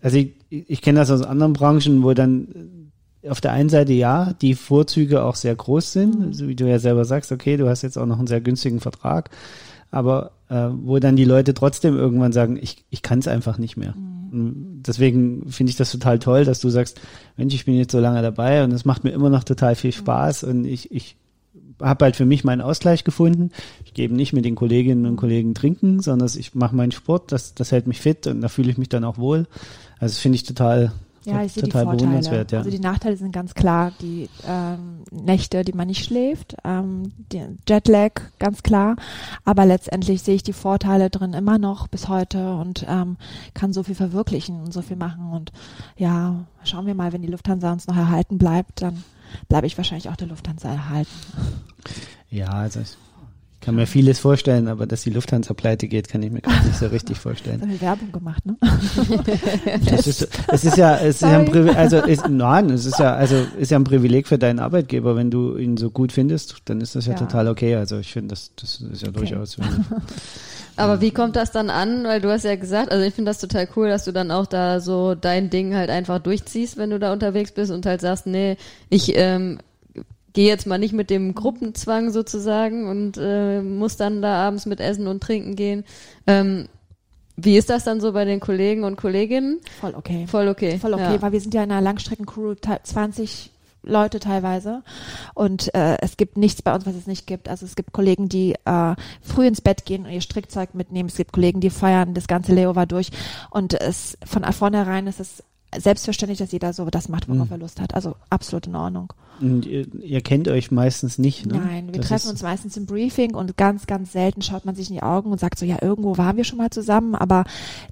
Also ich, ich kenne das aus anderen Branchen, wo dann auf der einen Seite ja, die Vorzüge auch sehr groß sind, Mhm. so wie du ja selber sagst, okay, du hast jetzt auch noch einen sehr günstigen Vertrag, aber äh, wo dann die Leute trotzdem irgendwann sagen, ich, ich kann es einfach nicht mehr. Und Deswegen finde ich das total toll, dass du sagst, Mensch, ich bin jetzt so lange dabei und es macht mir immer noch total viel Spaß und ich, ich habe halt für mich meinen Ausgleich gefunden. Ich gebe nicht mit den Kolleginnen und Kollegen trinken, sondern ich mache meinen Sport, das, das hält mich fit und da fühle ich mich dann auch wohl. Also finde ich total, Ja, ich sehe die Vorteile. ja. Also die Nachteile sind ganz klar die ähm, Nächte, die man nicht schläft, ähm, der Jetlag, ganz klar. Aber letztendlich sehe ich die Vorteile drin immer noch bis heute und ähm, kann so viel verwirklichen und so viel machen. Und ja, schauen wir mal, wenn die Lufthansa uns noch erhalten bleibt, dann bleibe ich wahrscheinlich auch der Lufthansa erhalten. ja, also ich kann mir vieles vorstellen, aber dass die Lufthansa pleite geht, kann ich mir gar nicht so richtig vorstellen. Wir Werbung gemacht, ne? Das ist, es ist ja, es ist ja ein. Privileg, also ist, nein, es ist ja, also ist ja ein Privileg für deinen Arbeitgeber, wenn du ihn so gut findest, dann ist das ja, Ja. total okay. Also ich finde, das, das ist ja durchaus. Aber wie kommt das dann an? Weil du hast ja gesagt, also ich finde das total cool, dass du dann auch da so dein Ding halt einfach durchziehst, wenn du da unterwegs bist und halt sagst, nee, ich ähm, gehe jetzt mal nicht mit dem Gruppenzwang sozusagen und äh, muss dann da abends mit Essen und Trinken gehen. Ähm, wie ist das dann so bei den Kollegen und Kolleginnen? Voll okay. Voll okay. Voll okay, Ja. weil wir sind ja in einer Langstreckencrew, te- 20 Leute teilweise. Und äh, es gibt nichts bei uns, was es nicht gibt. Also es gibt Kollegen, die äh, früh ins Bett gehen und ihr Strickzeug mitnehmen. Es gibt Kollegen, die feiern das ganze Layover durch. Und es von vornherein ist es selbstverständlich, dass jeder so das macht, worauf Mhm. er Lust hat. Also absolut in Ordnung. Und ihr, ihr kennt euch meistens nicht, ne? Nein, wir Das treffen ist- uns meistens im Briefing und ganz, ganz selten schaut man sich in die Augen und sagt so, ja, irgendwo waren wir schon mal zusammen, aber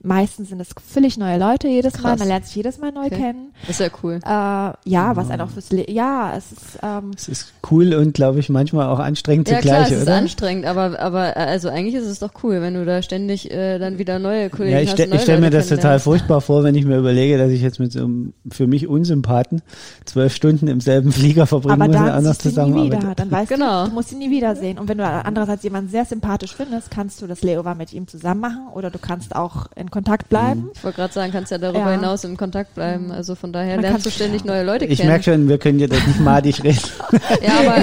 meistens sind es völlig neue Leute jedes Mal. Krass. Man lernt sich jedes Mal neu Okay. kennen. Das ist ja cool. Äh, ja, was einen auch fürs Le ja, es ist ähm, Es ist cool und glaube ich manchmal auch anstrengend Ja zugleich, klar, es ist oder? anstrengend, aber aber äh, also eigentlich ist es doch cool, wenn du da ständig äh, dann wieder neue Kollegen Ja, ich, hast. ich stelle mir das total furchtbar vor, wenn ich mir überlege, dass ich jetzt mit so einem für mich Unsympathen zwölf Stunden im selben Flieger verbringen aber noch siehst du nie zusammenarbeiten. wieder. Dann weißt Genau. du, du musst ihn nie wiedersehen. Und wenn du andererseits jemanden sehr sympathisch findest, kannst du das Layover mit ihm zusammen machen oder du kannst auch in Kontakt bleiben. Ich wollte gerade sagen, kannst ja darüber Ja. hinaus im Kontakt bleiben. Also von daher Man lernst du ständig neue Leute Ich kennen. merke schon, wir können ja das nicht madig reden. Ja, aber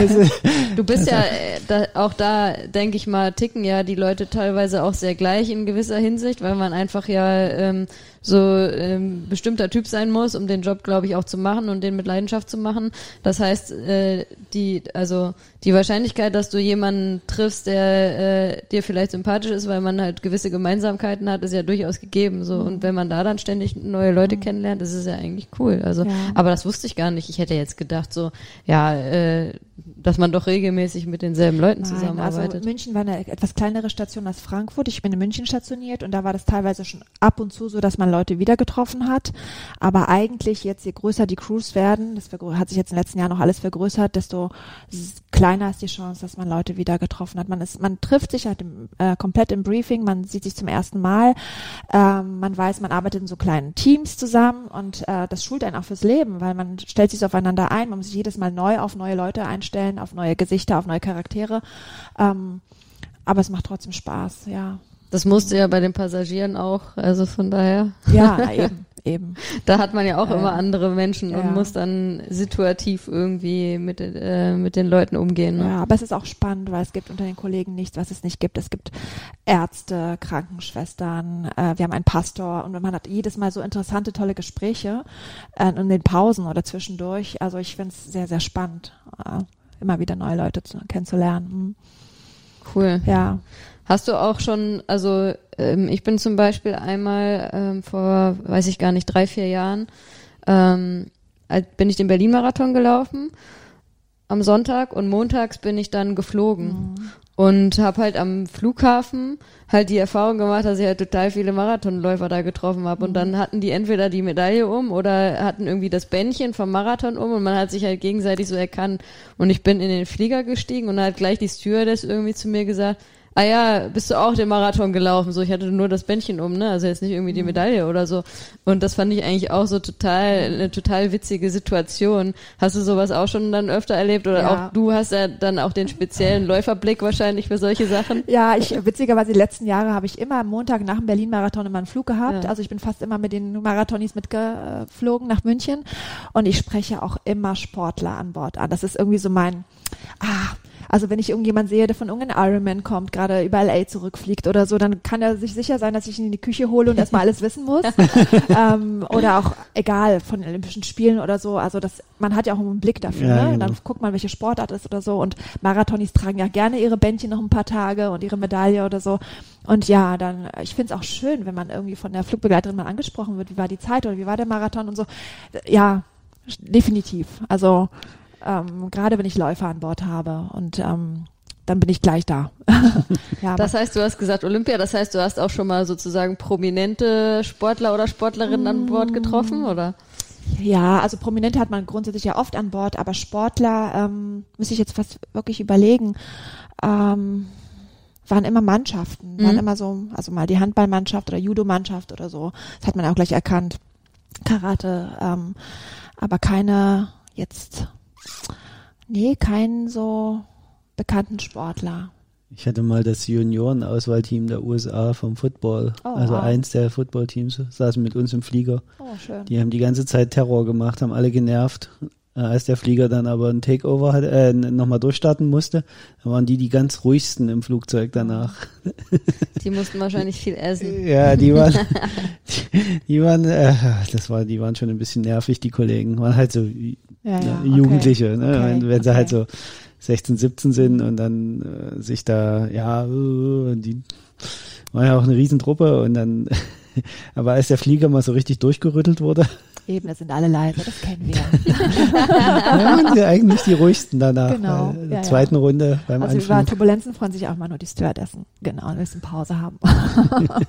du bist ja, äh, da, auch da denke ich mal, ticken ja die Leute teilweise auch sehr gleich in gewisser Hinsicht, weil man einfach ja ähm, so ähm, bestimmter Typ sein muss, um den Job, glaube ich, auch zu machen und den mit Leidenschaft zu machen. Das heißt, äh, die, also die Wahrscheinlichkeit, dass du jemanden triffst, der äh, dir vielleicht sympathisch ist, weil man halt gewisse Gemeinsamkeiten hat, ist ja durchaus gegeben. So und wenn man da dann ständig neue Leute kennenlernt, das ist ja eigentlich cool. Also, Ja. aber das wusste ich gar nicht. Ich hätte jetzt gedacht, so ja, äh, dass man doch regelmäßig mit denselben Leuten Nein, also zusammenarbeitet. München war eine etwas kleinere Station als Frankfurt. Ich bin in München stationiert und da war das teilweise schon ab und zu so, dass man Leute wieder getroffen hat. Aber eigentlich jetzt, je größer die Crews werden, das hat sich jetzt in den letzten Jahren noch alles vergrößert, desto kleiner ist die Chance, dass man Leute wieder getroffen hat. Man ist, man trifft sich halt im, äh, komplett im Briefing, man sieht sich zum ersten Mal, ähm, man weiß, man arbeitet in so kleinen Teams zusammen und äh, das schult einen auch fürs Leben, weil man stellt sich so aufeinander ein, man muss sich jedes Mal neu auf neue Leute einstellen, auf neue Gesichter, auf neue Charaktere. Ähm, aber es macht trotzdem Spaß, ja. Das musste ja bei den Passagieren auch, also von daher. Ja, eben, eben. Da hat man ja auch Ja. immer andere Menschen Ja. und muss dann situativ irgendwie mit, äh, mit den Leuten umgehen. Ne? Ja, aber es ist auch spannend, weil es gibt unter den Kollegen nichts, was es nicht gibt. Es gibt Ärzte, Krankenschwestern, äh, wir haben einen Pastor und man hat jedes Mal so interessante, tolle Gespräche äh, in den Pausen oder zwischendurch. Also ich finde es sehr, sehr spannend, äh, immer wieder neue Leute zu, kennenzulernen. Hm. Cool. Ja. Hast du auch schon, also ähm, ich bin zum Beispiel einmal ähm, vor, weiß ich gar nicht, drei, vier Jahren, ähm, bin ich den Berlin-Marathon gelaufen am Sonntag und montags bin ich dann geflogen. Mhm. Und habe halt am Flughafen halt die Erfahrung gemacht, dass ich halt total viele Marathonläufer da getroffen habe. Und dann hatten die entweder die Medaille um oder hatten irgendwie das Bändchen vom Marathon um und man hat sich halt gegenseitig so erkannt. Und ich bin in den Flieger gestiegen und dann hat gleich die Stewardess irgendwie zu mir gesagt, ah ja, bist du auch den Marathon gelaufen? So, ich hatte nur das Bändchen um, ne? Also jetzt nicht irgendwie die Medaille oder so. Und das fand ich eigentlich auch so total, eine total witzige Situation. Hast du sowas auch schon dann öfter erlebt? Oder Ja. auch du hast ja dann auch den speziellen Läuferblick wahrscheinlich für solche Sachen? Ja, ich witzigerweise die letzten Jahre habe ich immer am Montag nach dem Berlin-Marathon immer einen Flug gehabt. Ja. Also ich bin fast immer mit den Marathonis mitgeflogen nach München und ich spreche auch immer Sportler an Bord an. Das ist irgendwie so mein, ah, also wenn ich irgendjemand sehe, der von irgendeinem Ironman kommt, gerade über LA zurückfliegt oder so, dann kann er sich sicher sein, dass ich ihn in die Küche hole und erstmal alles wissen muss. ähm, oder auch egal von Olympischen Spielen oder so. Also das, man hat ja auch einen Blick dafür. Ja, ne? genau. Und dann guckt man, welche Sportart ist oder so. Und Marathonis tragen ja gerne ihre Bändchen noch ein paar Tage und ihre Medaille oder so. Und ja, dann, ich finde es auch schön, wenn man irgendwie von der Flugbegleiterin mal angesprochen wird, wie war die Zeit oder wie war der Marathon und so. Ja, definitiv. Also ähm, gerade wenn ich Läufer an Bord habe und ähm, dann bin ich gleich da. ja, Das heißt, du hast gesagt Olympia, das heißt, du hast auch schon mal sozusagen prominente Sportler oder Sportlerinnen an Bord getroffen, oder? Ja, also Prominente hat man grundsätzlich ja oft an Bord, aber Sportler, ähm, muss ich jetzt fast wirklich überlegen, ähm, waren immer Mannschaften, waren Mhm. immer so, also mal die Handballmannschaft oder Judo-Mannschaft oder so. Das hat man auch gleich erkannt. Karate, ähm, aber keine jetzt, nee, keinen so bekannten Sportler. Ich hatte mal das Juniorenauswahlteam der USA vom Football. Oh, also wow. eins der Footballteams saßen mit uns im Flieger. Oh, schön. Die haben die ganze Zeit Terror gemacht, haben alle genervt. Äh, Als der Flieger dann aber ein Takeover hat, äh, nochmal durchstarten musste, dann waren die die ganz ruhigsten im Flugzeug danach. Die mussten wahrscheinlich viel essen. Ja, die waren, die, die waren, äh, das war, die waren schon ein bisschen nervig, die Kollegen. Waren halt so Ja, ja, ja, okay. Jugendliche, ne? Okay, wenn, sie okay. halt so 16, 17 sind und dann äh, sich da, ja, äh, die war ja auch eine Riesentruppe und dann, aber als der Flieger mal so richtig durchgerüttelt wurde, Eben, das sind alle leise, das kennen wir. waren sie eigentlich die ruhigsten danach. Genau, in ja, der ja. zweiten Runde beim Also über. Turbulenzen freuen sich auch mal nur die Stewardessen. Genau, ein bisschen Pause haben.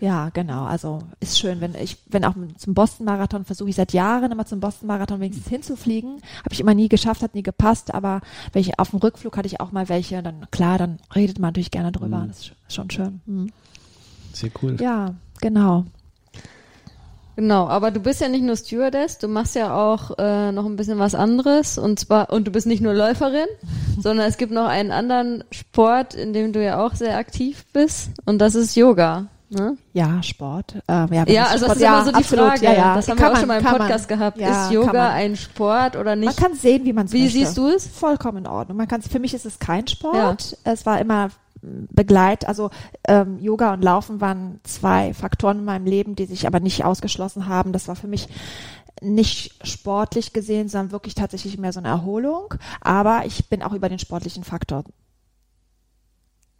ja, genau. Also ist schön, wenn ich, wenn auch zum Boston-Marathon versuche ich seit Jahren immer zum Boston-Marathon wenigstens hinzufliegen. Habe ich immer nie geschafft, hat nie gepasst, aber wenn ich auf dem Rückflug hatte ich auch mal welche, dann klar, dann redet man natürlich gerne drüber. Mhm. Das ist schon schön. Mhm. Sehr cool. Ja, genau. Genau, aber du bist ja nicht nur Stewardess, du machst ja auch äh, noch ein bisschen was anderes und zwar und du bist nicht nur Läuferin, sondern es gibt noch einen anderen Sport, in dem du ja auch sehr aktiv bist und das ist Yoga. Ne? Ja, Sport. Ähm, ja, Ja, also Sport, das ist immer so die absolut, Frage. Ja, ja. Das haben Kann wir auch man, schon mal im Podcast man. gehabt. Ja, ist Yoga man. ein Sport oder Man nicht? kann sehen, wie man es Wie möchte. siehst du es? Vollkommen in Ordnung. Man kann für mich ist es kein Sport. Es war immer mm, Begleit, also ähm, Yoga und Laufen waren zwei Faktoren in meinem Leben, die sich aber nicht ausgeschlossen haben. Das war für mich nicht sportlich gesehen, sondern wirklich tatsächlich mehr so eine Erholung. Aber ich bin auch über den sportlichen Faktor.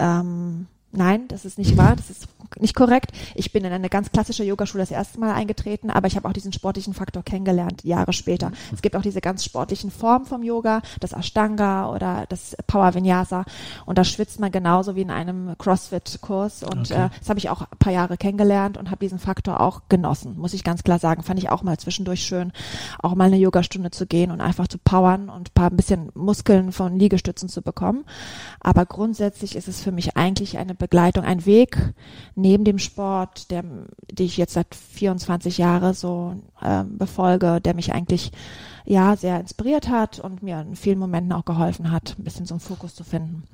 Ähm, nein, das ist nicht wahr, das ist nicht korrekt. Ich bin in eine ganz klassische Yogaschule das erste Mal eingetreten, aber ich habe auch diesen sportlichen Faktor kennengelernt, Jahre später. Es gibt auch diese ganz sportlichen Formen vom Yoga, das Ashtanga oder das Power Vinyasa und da schwitzt man genauso wie in einem Crossfit-Kurs und Okay. äh, das habe ich auch ein paar Jahre kennengelernt und habe diesen Faktor auch genossen, muss ich ganz klar sagen. Fand ich auch mal zwischendurch schön, auch mal eine Yogastunde zu gehen und einfach zu powern und ein paar ein bisschen Muskeln von Liegestützen zu bekommen. Aber grundsätzlich ist es für mich eigentlich eine Begleitung, ein Weg neben dem Sport, der, die ich jetzt seit 24 Jahre so ähm, befolge, der mich eigentlich ja sehr inspiriert hat und mir in vielen Momenten auch geholfen hat, ein bisschen so einen Fokus zu finden.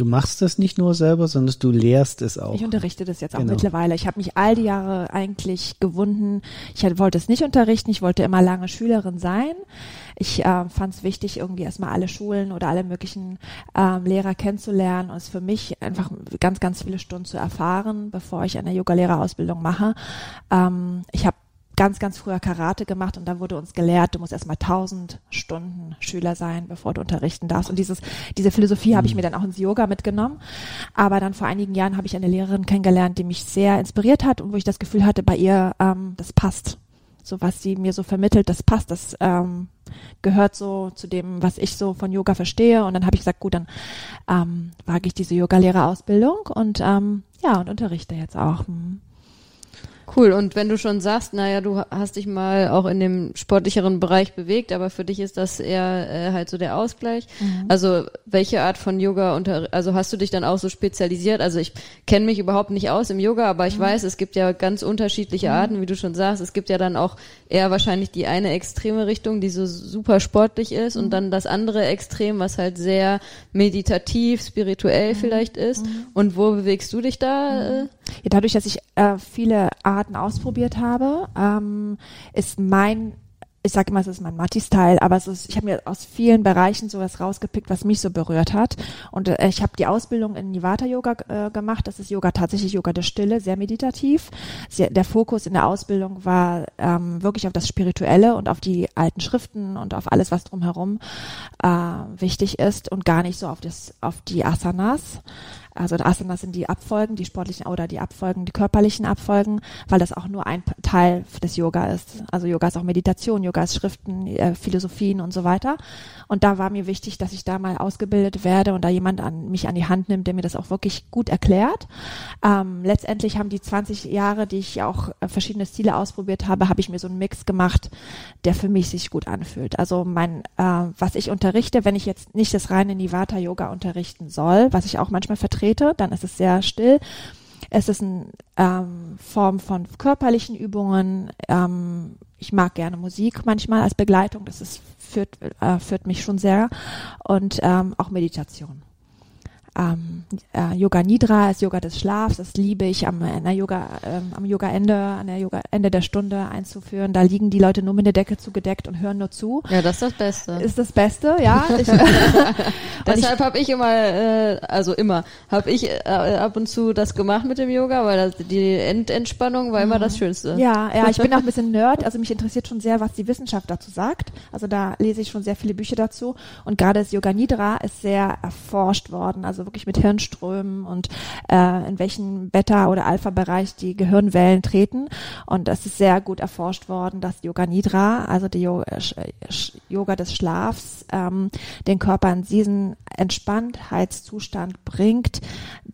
Du machst das nicht nur selber, sondern du lehrst es auch. Ich unterrichte das jetzt auch Genau. mittlerweile. Ich habe mich all die Jahre eigentlich gewunden. Ich wollte es nicht unterrichten, ich wollte immer lange Schülerin sein. Ich äh, fand es wichtig, irgendwie erstmal alle Schulen oder alle möglichen ähm, Lehrer kennenzulernen und es für mich einfach ganz, ganz viele Stunden zu erfahren, bevor ich eine Yoga-Lehrerausbildung mache. Ähm, ich habe ganz, ganz früher Karate gemacht und da wurde uns gelehrt, du musst erstmal 1000 Stunden Schüler sein, bevor du unterrichten darfst. Und dieses, diese Philosophie habe ich mir dann auch ins Yoga mitgenommen. Aber dann vor einigen Jahren habe ich eine Lehrerin kennengelernt, die mich sehr inspiriert hat und wo ich das Gefühl hatte, bei ihr, ähm, das passt. so was sie mir so vermittelt, das passt, das ähm, gehört so zu dem, was ich so von Yoga verstehe. Und dann habe ich gesagt, gut, dann ähm, wage ich diese Yogalehrerausbildung und ähm, ja, und unterrichte jetzt auch. Hm. Cool. Und wenn du schon sagst, naja, du hast dich mal auch in dem sportlicheren Bereich bewegt, aber für dich ist das eher äh, halt so der Ausgleich. Mhm. Also welche Art von Yoga unter, also hast du dich dann auch so spezialisiert? Also ich kenne mich überhaupt nicht aus im Yoga, aber ich mhm. weiß, es gibt ja ganz unterschiedliche mhm. Arten, wie du schon sagst. Es gibt ja dann auch eher wahrscheinlich die eine extreme Richtung, die so super sportlich ist und mhm. dann das andere Extrem, was halt sehr meditativ, spirituell mhm. vielleicht ist. Mhm. Und wo bewegst du dich da? Äh? Ja, dadurch, dass ich äh, viele Arten ausprobiert habe, ähm, ist mein ich sage immer, es ist mein Matti-Style, aber es ist, ich habe mir aus vielen Bereichen sowas rausgepickt, was mich so berührt hat. Und äh, ich habe die Ausbildung in Nivata-Yoga äh, gemacht. Das ist Yoga tatsächlich Yoga der Stille, sehr meditativ. Sehr, der Fokus in der Ausbildung war ähm, wirklich auf das Spirituelle und auf die alten Schriften und auf alles, was drumherum äh, wichtig ist und gar nicht so auf das auf die Asanas. Also Asanas sind die Abfolgen, die sportlichen oder die Abfolgen, die körperlichen Abfolgen, weil das auch nur ein Teil des Yoga ist. Also Yoga ist auch Meditation, Yoga ist Schriften, äh, Philosophien und so weiter. Und da war mir wichtig, dass ich da mal ausgebildet werde und da jemand an mich an die Hand nimmt, der mir das auch wirklich gut erklärt. Ähm, letztendlich haben die 20 Jahre, die ich auch äh, verschiedene Stile ausprobiert habe, habe ich mir so einen Mix gemacht, der für mich sich gut anfühlt. Also mein, äh, was ich unterrichte, wenn ich jetzt nicht das reine Nivata Yoga unterrichten soll, was ich auch manchmal vertrete, trete, dann ist es sehr still. Es ist eine ähm, Form von körperlichen Übungen. Ähm, ich mag gerne Musik manchmal als Begleitung. Das ist, führt, äh, führt mich schon sehr. Und ähm, auch Meditation ähm, äh, Yoga Nidra ist Yoga des Schlafs. Das liebe ich am, der Yoga, ähm, am Yoga-Ende, an der Yoga Ende der Stunde einzuführen. Da liegen die Leute nur mit der Decke zugedeckt und hören nur zu. Ja, das ist das Beste. Ist das Beste, ja. Ich, Deshalb habe ich immer, äh, also immer, habe ich äh, ab und zu das gemacht mit dem Yoga, weil das, die Endentspannung war immer das Schönste. Ja, ja, ich bin auch ein bisschen Nerd. Also mich interessiert schon sehr, was die Wissenschaft dazu sagt. Also da lese ich schon sehr viele Bücher dazu. Und gerade das Yoga Nidra ist sehr erforscht worden. Also wirklich mit Hirnströmen und äh, in welchen Beta- oder Alpha-Bereich die Gehirnwellen treten. Und das ist sehr gut erforscht worden, dass Yoga Nidra, also die Yoga des Schlafs, ähm, den Körper in diesen Entspanntheitszustand bringt,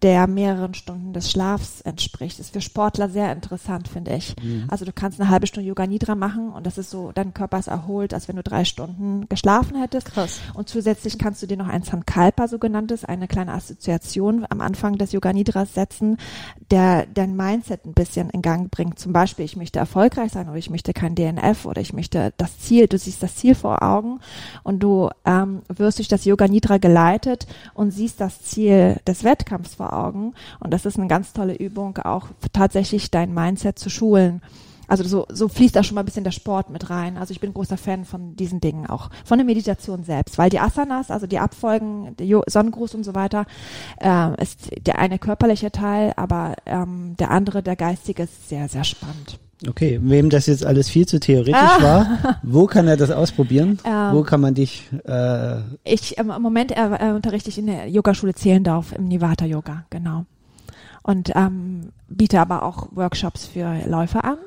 der mehreren Stunden des Schlafs entspricht. Ist für Sportler sehr interessant, finde ich. Mhm. Also du kannst eine halbe Stunde Yoga Nidra machen und das ist so, dein Körper ist erholt, als wenn du drei Stunden geschlafen hättest. Krass. Und zusätzlich kannst du dir noch ein Sankalpa sogenanntes, eine kleine Assoziation am Anfang des Yoga Nidras setzen, der dein Mindset ein bisschen in Gang bringt. Zum Beispiel, ich möchte erfolgreich sein oder ich möchte kein DNF oder ich möchte das Ziel, du siehst das Ziel vor Augen und du ähm, wirst durch das Yoga Nidra geleitet und siehst das Ziel des Wettkampfs vor Augen. Und das ist eine ganz tolle Übung, auch tatsächlich dein Mindset zu schulen. Also so, so fließt da schon mal ein bisschen der Sport mit rein. Also ich bin großer Fan von diesen Dingen auch, von der Meditation selbst, weil die Asanas, also die Abfolgen, der Sonnengruß und so weiter, äh, ist der eine körperliche Teil, aber ähm, der andere, der geistige, ist sehr, sehr spannend. Okay, wem das jetzt alles viel zu theoretisch ah. war, wo kann er das ausprobieren? Ähm, wo kann man dich? Äh ich im Moment äh, unterrichte ich in der Yogaschule Zehlendorf im Nivata Yoga, genau. Und ähm, biete aber auch Workshops für Läufer an.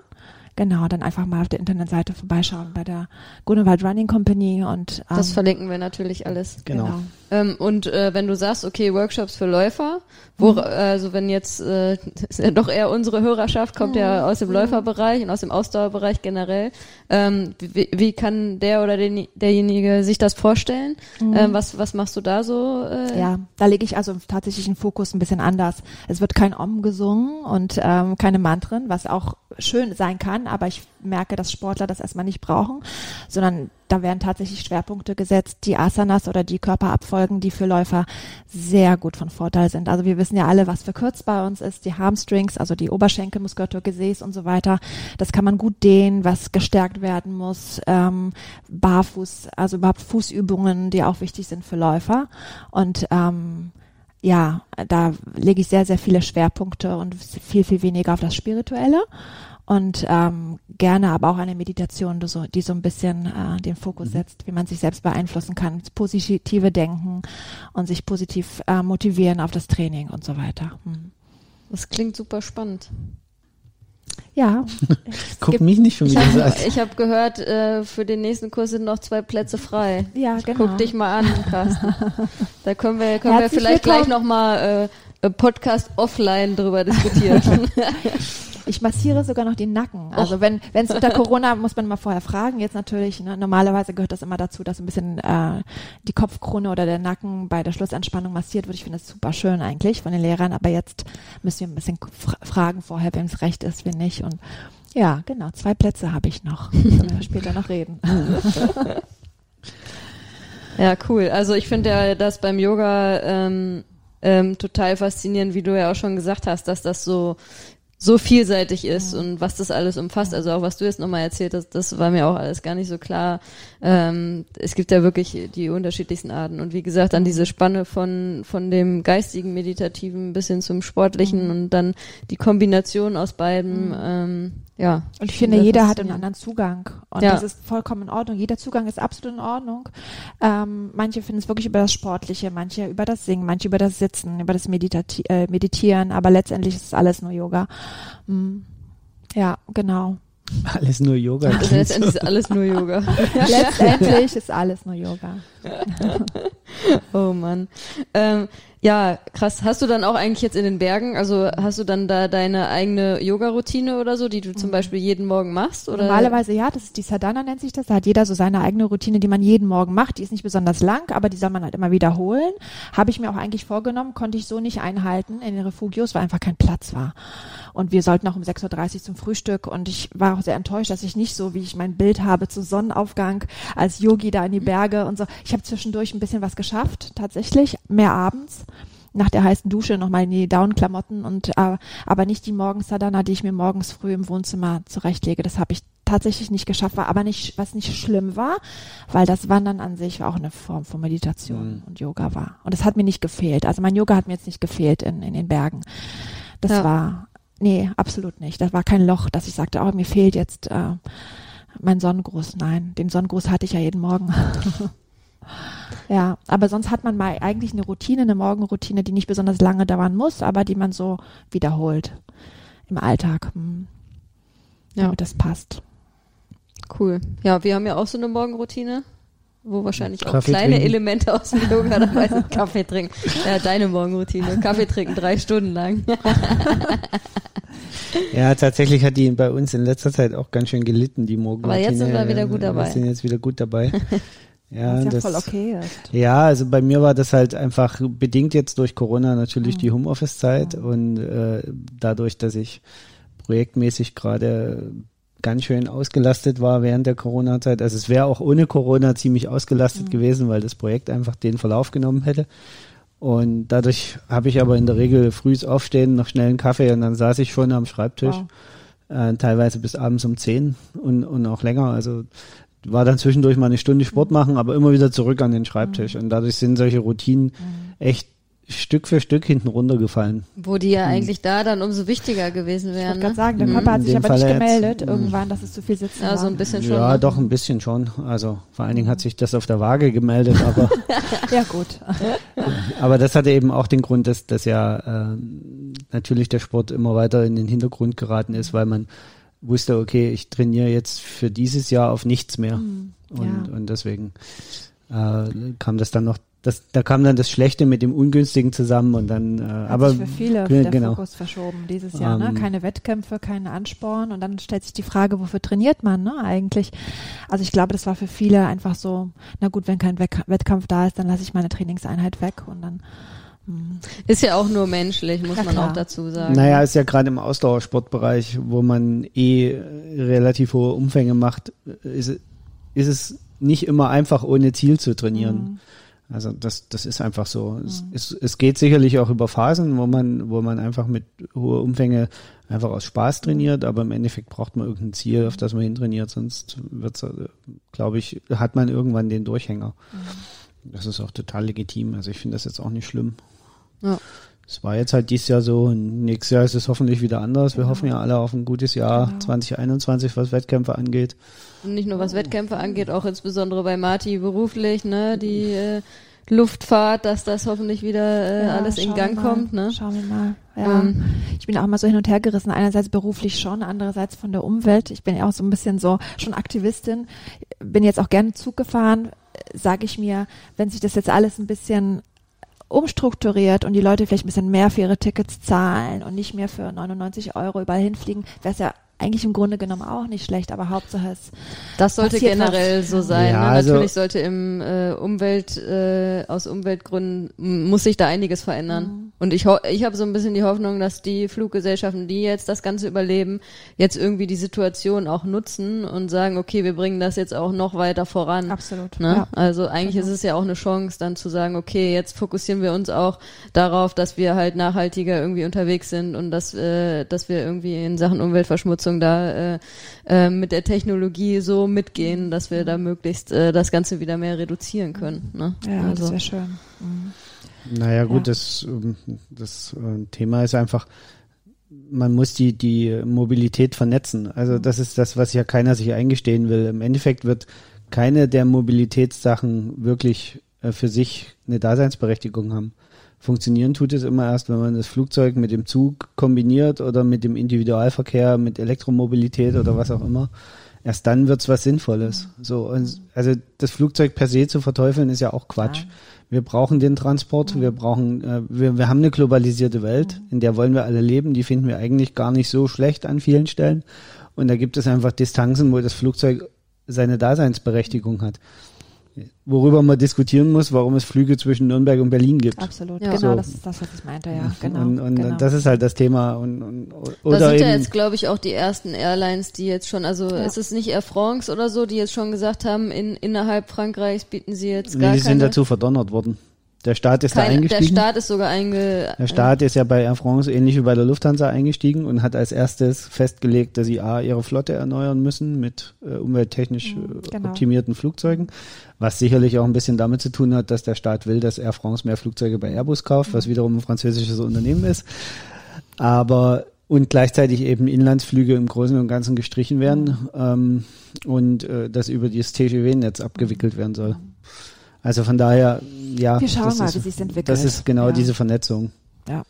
Genau, dann einfach mal auf der Internetseite vorbeischauen bei der Grunewald Running Company und ähm, das verlinken wir natürlich alles. Genau. genau. Ähm, und äh, wenn du sagst, okay, Workshops für Läufer, wo, mhm. also wenn jetzt äh, ist ja doch eher unsere Hörerschaft kommt mhm. ja aus dem Läuferbereich und aus dem Ausdauerbereich generell, ähm, wie, wie kann der oder den, derjenige sich das vorstellen? Mhm. Ähm, was was machst du da so? Äh? Ja, da lege ich also tatsächlich einen Fokus ein bisschen anders. Es wird kein Om gesungen und ähm, keine Mantren, was auch schön sein kann, aber ich merke, dass Sportler das erstmal nicht brauchen, sondern da werden tatsächlich Schwerpunkte gesetzt, die Asanas oder die Körperabfolgen, die für Läufer sehr gut von Vorteil sind. Also wir wissen ja alle, was verkürzt bei uns ist, die Hamstrings, also die Oberschenkelmuskulatur, Gesäß und so weiter. Das kann man gut dehnen, was gestärkt werden muss. Ähm, Barfuß, also überhaupt Fußübungen, die auch wichtig sind für Läufer. Und ähm, ja, da lege ich sehr, sehr viele Schwerpunkte und viel, viel weniger auf das Spirituelle und ähm, gerne aber auch eine Meditation, die so, die so ein bisschen äh, den Fokus mhm. setzt, wie man sich selbst beeinflussen kann, positive Denken und sich positiv äh, motivieren auf das Training und so weiter. Mhm. Das klingt super spannend. Ja. Guck gibt- mich nicht schon Ich wieder so habe an. ich hab gehört, äh, für den nächsten Kurs sind noch zwei Plätze frei. Ja, genau. Guck dich mal an, Carsten. Da können wir, können wir vielleicht gleich willkommen. nochmal äh, äh, Podcast offline drüber diskutieren. Ich massiere sogar noch den Nacken. Also wenn wenn es unter Corona muss man mal vorher fragen. Jetzt natürlich. Ne, normalerweise gehört das immer dazu, dass ein bisschen äh, die Kopfkrone oder der Nacken bei der Schlussentspannung massiert wird. Ich finde das super schön eigentlich von den Lehrern. Aber jetzt müssen wir ein bisschen fra fragen vorher, wem es recht ist, wen nicht. Und ja, genau. Zwei Plätze habe ich noch. Können wir später noch reden. Ja, cool. Also ich finde ja das beim Yoga ähm, ähm, total faszinierend, wie du ja auch schon gesagt hast, dass das so so vielseitig ist und was das alles umfasst. Also auch was du jetzt nochmal erzählt hast, das war mir auch alles gar nicht so klar. Ähm, es gibt ja wirklich die unterschiedlichsten Arten. Und wie gesagt, dann diese Spanne von, von dem geistigen, meditativen bis hin zum sportlichen und dann die Kombination aus beiden. Ähm, ja. Und ich finde, jeder hat einen anderen Zugang. Und Ja. das ist vollkommen in Ordnung. Jeder Zugang ist absolut in Ordnung. Ähm, manche finden es wirklich über das Sportliche, manche über das Singen, manche über das Sitzen, über das Meditati äh, Meditieren. Aber letztendlich ist es alles nur Yoga. Ja, genau. Alles nur Yoga. Also letztendlich ist alles nur Yoga. letztendlich ist alles nur Yoga. Oh Mann. Ähm, ja, krass. Hast du dann auch eigentlich jetzt in den Bergen, also hast du dann da deine eigene Yoga-Routine oder so, die du zum Beispiel jeden Morgen machst? Oder? Normalerweise ja, das ist die Sadhana nennt sich das. Da hat jeder so seine eigene Routine, die man jeden Morgen macht. Die ist nicht besonders lang, aber die soll man halt immer wiederholen. Habe ich mir auch eigentlich vorgenommen, konnte ich so nicht einhalten in den Refugios, weil einfach kein Platz war. Und wir sollten auch um 6.30 Uhr zum Frühstück und ich war auch sehr enttäuscht, dass ich nicht so, wie ich mein Bild habe, zu Sonnenaufgang als Yogi da in die Berge und so. Ich habe zwischendurch ein bisschen was geschafft, tatsächlich, mehr abends nach der heißen Dusche nochmal in die Down-Klamotten und äh, aber nicht die Morgensadhana, die ich mir morgens früh im Wohnzimmer zurechtlege. Das habe ich tatsächlich nicht geschafft, war aber nicht, was nicht schlimm war, weil das Wandern an sich auch eine Form von Meditation Mhm. und Yoga war. Und es hat mir nicht gefehlt. Also mein Yoga hat mir jetzt nicht gefehlt in, in den Bergen. Das Ja. war, nee, absolut nicht. Das war kein Loch, dass ich sagte, oh, mir fehlt jetzt äh, mein Sonnengruß. Nein, den Sonnengruß hatte ich ja jeden Morgen. Ja, aber sonst hat man mal eigentlich eine Routine, eine Morgenroutine, die nicht besonders lange dauern muss, aber die man so wiederholt im Alltag. Hm. Ja. Damit das passt. Cool. Ja, wir haben ja auch so eine Morgenroutine, wo wahrscheinlich auch Kaffee kleine trinken. Elemente aus dem Yoga dabei sind. Kaffee trinken. Ja, deine Morgenroutine. Kaffee trinken drei Stunden lang. Ja, tatsächlich hat die bei uns in letzter Zeit auch ganz schön gelitten, die Morgenroutine. Aber jetzt sind wir wieder gut dabei. Wir sind jetzt wieder gut dabei. Ja, Was ja das, voll okay ist. ja, also bei mir war das halt einfach bedingt jetzt durch Corona natürlich Mhm. die Homeoffice-Zeit und äh, dadurch, dass ich projektmäßig gerade ganz schön ausgelastet war während der Corona-Zeit. Also es wäre auch ohne Corona ziemlich ausgelastet Mhm. gewesen, weil das Projekt einfach den Verlauf genommen hätte. Und dadurch habe ich aber in der Regel frühs aufstehen, noch schnell einen Kaffee und dann saß ich schon am Schreibtisch Wow. äh, teilweise bis abends um 10 und, und auch länger. Also war dann zwischendurch mal eine Stunde Sport machen, aber immer wieder zurück an den Schreibtisch. Und dadurch sind solche Routinen echt Stück für Stück hinten runtergefallen. Wo die ja eigentlich da dann umso wichtiger gewesen Ich wären. wollte gerade Ne? sagen, der Mhm. Papa hat sich aber nicht gemeldet mhm. irgendwann, dass es zu viel Sitzen Ja, war. so ein bisschen schon. Ja, ne? doch ein bisschen schon. Also vor allen Dingen hat sich das auf der Waage gemeldet, aber Ja, gut. aber das hatte eben auch den Grund, dass, dass ja ähm, natürlich der Sport immer weiter in den Hintergrund geraten ist, weil man wusste, okay, ich trainiere jetzt für dieses Jahr auf nichts mehr. Hm, Und, ja. und deswegen äh, kam das dann noch, das, da kam dann das Schlechte mit dem Ungünstigen zusammen und dann, äh, Hat aber sich für viele der genau. Fokus verschoben dieses Jahr. ne? Ähm, Keine Wettkämpfe, keine Ansporn und dann stellt sich die Frage, wofür trainiert man ne? eigentlich? Also ich glaube, das war für viele einfach so, na gut, wenn kein Wettkampf da ist, dann lasse ich meine Trainingseinheit weg und dann. Ist ja auch nur menschlich, muss Ja, man klar. auch dazu sagen. Naja, ist ja gerade im Ausdauersportbereich, wo man eh relativ hohe Umfänge macht, ist, ist es nicht immer einfach ohne Ziel zu trainieren. Mhm. Also das, das ist einfach so. Es, es, es geht sicherlich auch über Phasen, wo man, wo man einfach mit hohe Umfänge einfach aus Spaß trainiert, aber im Endeffekt braucht man irgendein Ziel, auf das man hintrainiert, sonst wird's, glaube ich, hat man irgendwann den Durchhänger. Das ist auch total legitim. Also ich finde das jetzt auch nicht schlimm. Ja. Es war jetzt halt dieses Jahr so nächstes Jahr ist es hoffentlich wieder anders. Wir Genau. hoffen ja alle auf ein gutes Jahr Genau. 2021, was Wettkämpfe angeht. Und nicht nur was Wettkämpfe angeht, auch insbesondere bei Marti beruflich, ne, die äh, Luftfahrt, dass das hoffentlich wieder äh, Ja, alles in Gang mal. kommt, ne? Schauen wir mal. Ja. Ähm, Ich bin auch immer so hin und her gerissen. Einerseits beruflich schon, andererseits von der Umwelt. Ich bin ja auch so ein bisschen so schon Aktivistin. Bin jetzt auch gerne Zug gefahren. Sage ich mir, wenn sich das jetzt alles ein bisschen umstrukturiert und die Leute vielleicht ein bisschen mehr für ihre Tickets zahlen und nicht mehr für 99 Euro überall hinfliegen, wäre es ja eigentlich im Grunde genommen auch nicht schlecht, aber Hauptsache es Das sollte generell was. so sein. Ja, ne? also- Natürlich sollte im äh, Umwelt äh, aus Umweltgründen muss sich da einiges verändern. Mhm. Und ich ho ich habe so ein bisschen die Hoffnung, dass die Fluggesellschaften, die jetzt das Ganze überleben, jetzt irgendwie die Situation auch nutzen und sagen, okay, wir bringen das jetzt auch noch weiter voran. absolut. Ne? Ja. Also eigentlich Genau. ist es ja auch eine Chance, dann zu sagen, okay, jetzt fokussieren wir uns auch darauf, dass wir halt nachhaltiger irgendwie unterwegs sind und dass, äh, dass wir irgendwie in Sachen Umweltverschmutzung da äh, äh, mit der Technologie so mitgehen, dass wir da möglichst äh, das Ganze wieder mehr reduzieren können. Ne? Ja, das also, wäre schön. Mhm. Naja, gut, Ja. das, ähm, das äh, Thema ist einfach, man muss die, die Mobilität vernetzen. Also Mhm. das ist das, was ja keiner sich eingestehen will. Im Endeffekt wird keine der Mobilitätssachen wirklich äh, für sich eine Daseinsberechtigung haben. Funktionieren tut es immer erst, wenn man das Flugzeug mit dem Zug kombiniert oder mit dem Individualverkehr, mit Elektromobilität oder was auch immer. Erst dann wird's was Sinnvolles. So, und, also das Flugzeug per se zu verteufeln ist ja auch Quatsch. Ja. Wir brauchen den Transport, wir brauchen, äh, wir, wir haben eine globalisierte Welt, in der wollen wir alle leben, die finden wir eigentlich gar nicht so schlecht an vielen Stellen. Und da gibt es einfach Distanzen, wo das Flugzeug seine Daseinsberechtigung hat. Worüber man diskutieren muss, warum es Flüge zwischen Nürnberg und Berlin gibt. Absolut, Ja. genau, So. das ist das, was ich meinte, ja, genau. und und genau. das ist halt das Thema. Und, und, da oder sind ja jetzt, glaube ich, auch die ersten Airlines, die jetzt schon, also Ja. ist es nicht Air France oder so, die jetzt schon gesagt haben, in, innerhalb Frankreichs bieten sie jetzt nee, gar die sind keine, dazu verdonnert worden. Der Staat ist da keine der eingestiegen. Staat ist sogar einge, Der Staat ist ja bei Air France ähnlich wie bei der Lufthansa eingestiegen und hat als erstes festgelegt, dass sie A, ihre Flotte erneuern müssen mit äh, umwelttechnisch Mhm, äh, genau. optimierten Flugzeugen, was sicherlich auch ein bisschen damit zu tun hat, dass der Staat will, dass Air France mehr Flugzeuge bei Airbus kauft, was wiederum ein französisches Unternehmen ist. Aber und gleichzeitig eben Inlandsflüge im Großen und Ganzen gestrichen werden ähm, und äh, das über das TGW-Netz abgewickelt werden soll. Also von daher, ja, Wir schauen das mal, ist, wie sich's entwickelt. das ist genau Ja. diese Vernetzung. Ja.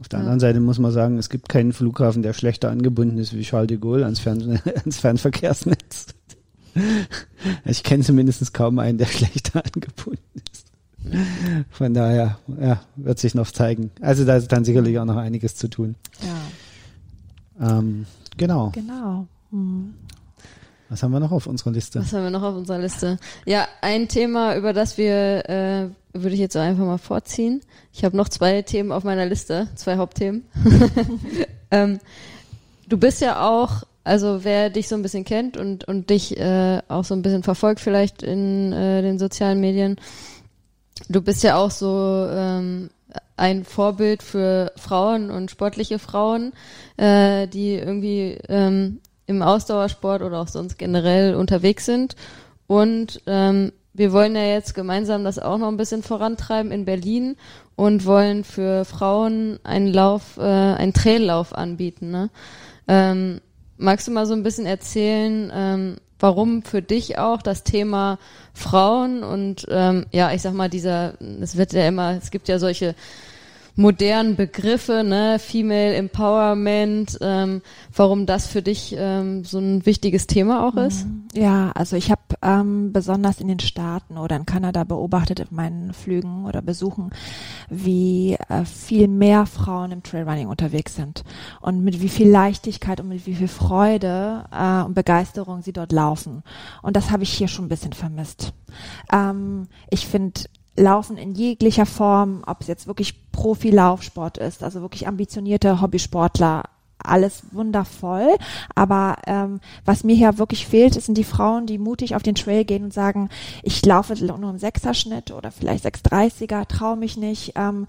Auf der Ja. anderen Seite muss man sagen, es gibt keinen Flughafen, der schlechter angebunden ist wie Charles de Gaulle ans, Fern ans Fernverkehrsnetz. Ich kenne zumindest kaum einen, der schlechter angebunden ist. Von daher, ja, wird sich noch zeigen. Also da ist dann sicherlich auch noch einiges zu tun. Ja, Ähm, genau. genau. Hm. Was haben wir noch auf unserer Liste? Was haben wir noch auf unserer Liste? Ja, ein Thema, über das wir, äh, würde ich jetzt einfach mal vorziehen. Ich habe noch zwei Themen auf meiner Liste, zwei Hauptthemen. ähm, du bist ja auch, also wer dich so ein bisschen kennt und, und dich äh, auch so ein bisschen verfolgt vielleicht in äh, den sozialen Medien, du bist ja auch so ähm, ein Vorbild für Frauen und sportliche Frauen, äh, die irgendwie ähm, im Ausdauersport oder auch sonst generell unterwegs sind. Und ähm, wir wollen ja jetzt gemeinsam das auch noch ein bisschen vorantreiben in Berlin und wollen für Frauen einen Lauf, äh, einen Traillauf anbieten. Ne? Ähm, magst du mal so ein bisschen erzählen, ähm, warum für dich auch das Thema Frauen und ähm, ja, ich sag mal, dieser, es wird ja immer, es gibt ja solche modernen Begriffe, ne, Female Empowerment, ähm, warum das für dich ähm, so ein wichtiges Thema auch ist? Ja, also ich habe ähm, besonders in den Staaten oder in Kanada beobachtet in meinen Flügen oder Besuchen, wie äh, viel mehr Frauen im Trailrunning unterwegs sind und mit wie viel Leichtigkeit und mit wie viel Freude äh, und Begeisterung sie dort laufen. Und das habe ich hier schon ein bisschen vermisst. Ähm, ich finde Laufen in jeglicher Form, ob es jetzt wirklich Profi-Laufsport ist, also wirklich ambitionierte Hobbysportler, alles wundervoll. Aber ähm, was mir hier wirklich fehlt, sind die Frauen, die mutig auf den Trail gehen und sagen, ich laufe nur im Sechserschnitt oder vielleicht 630er, traue mich nicht. Ähm,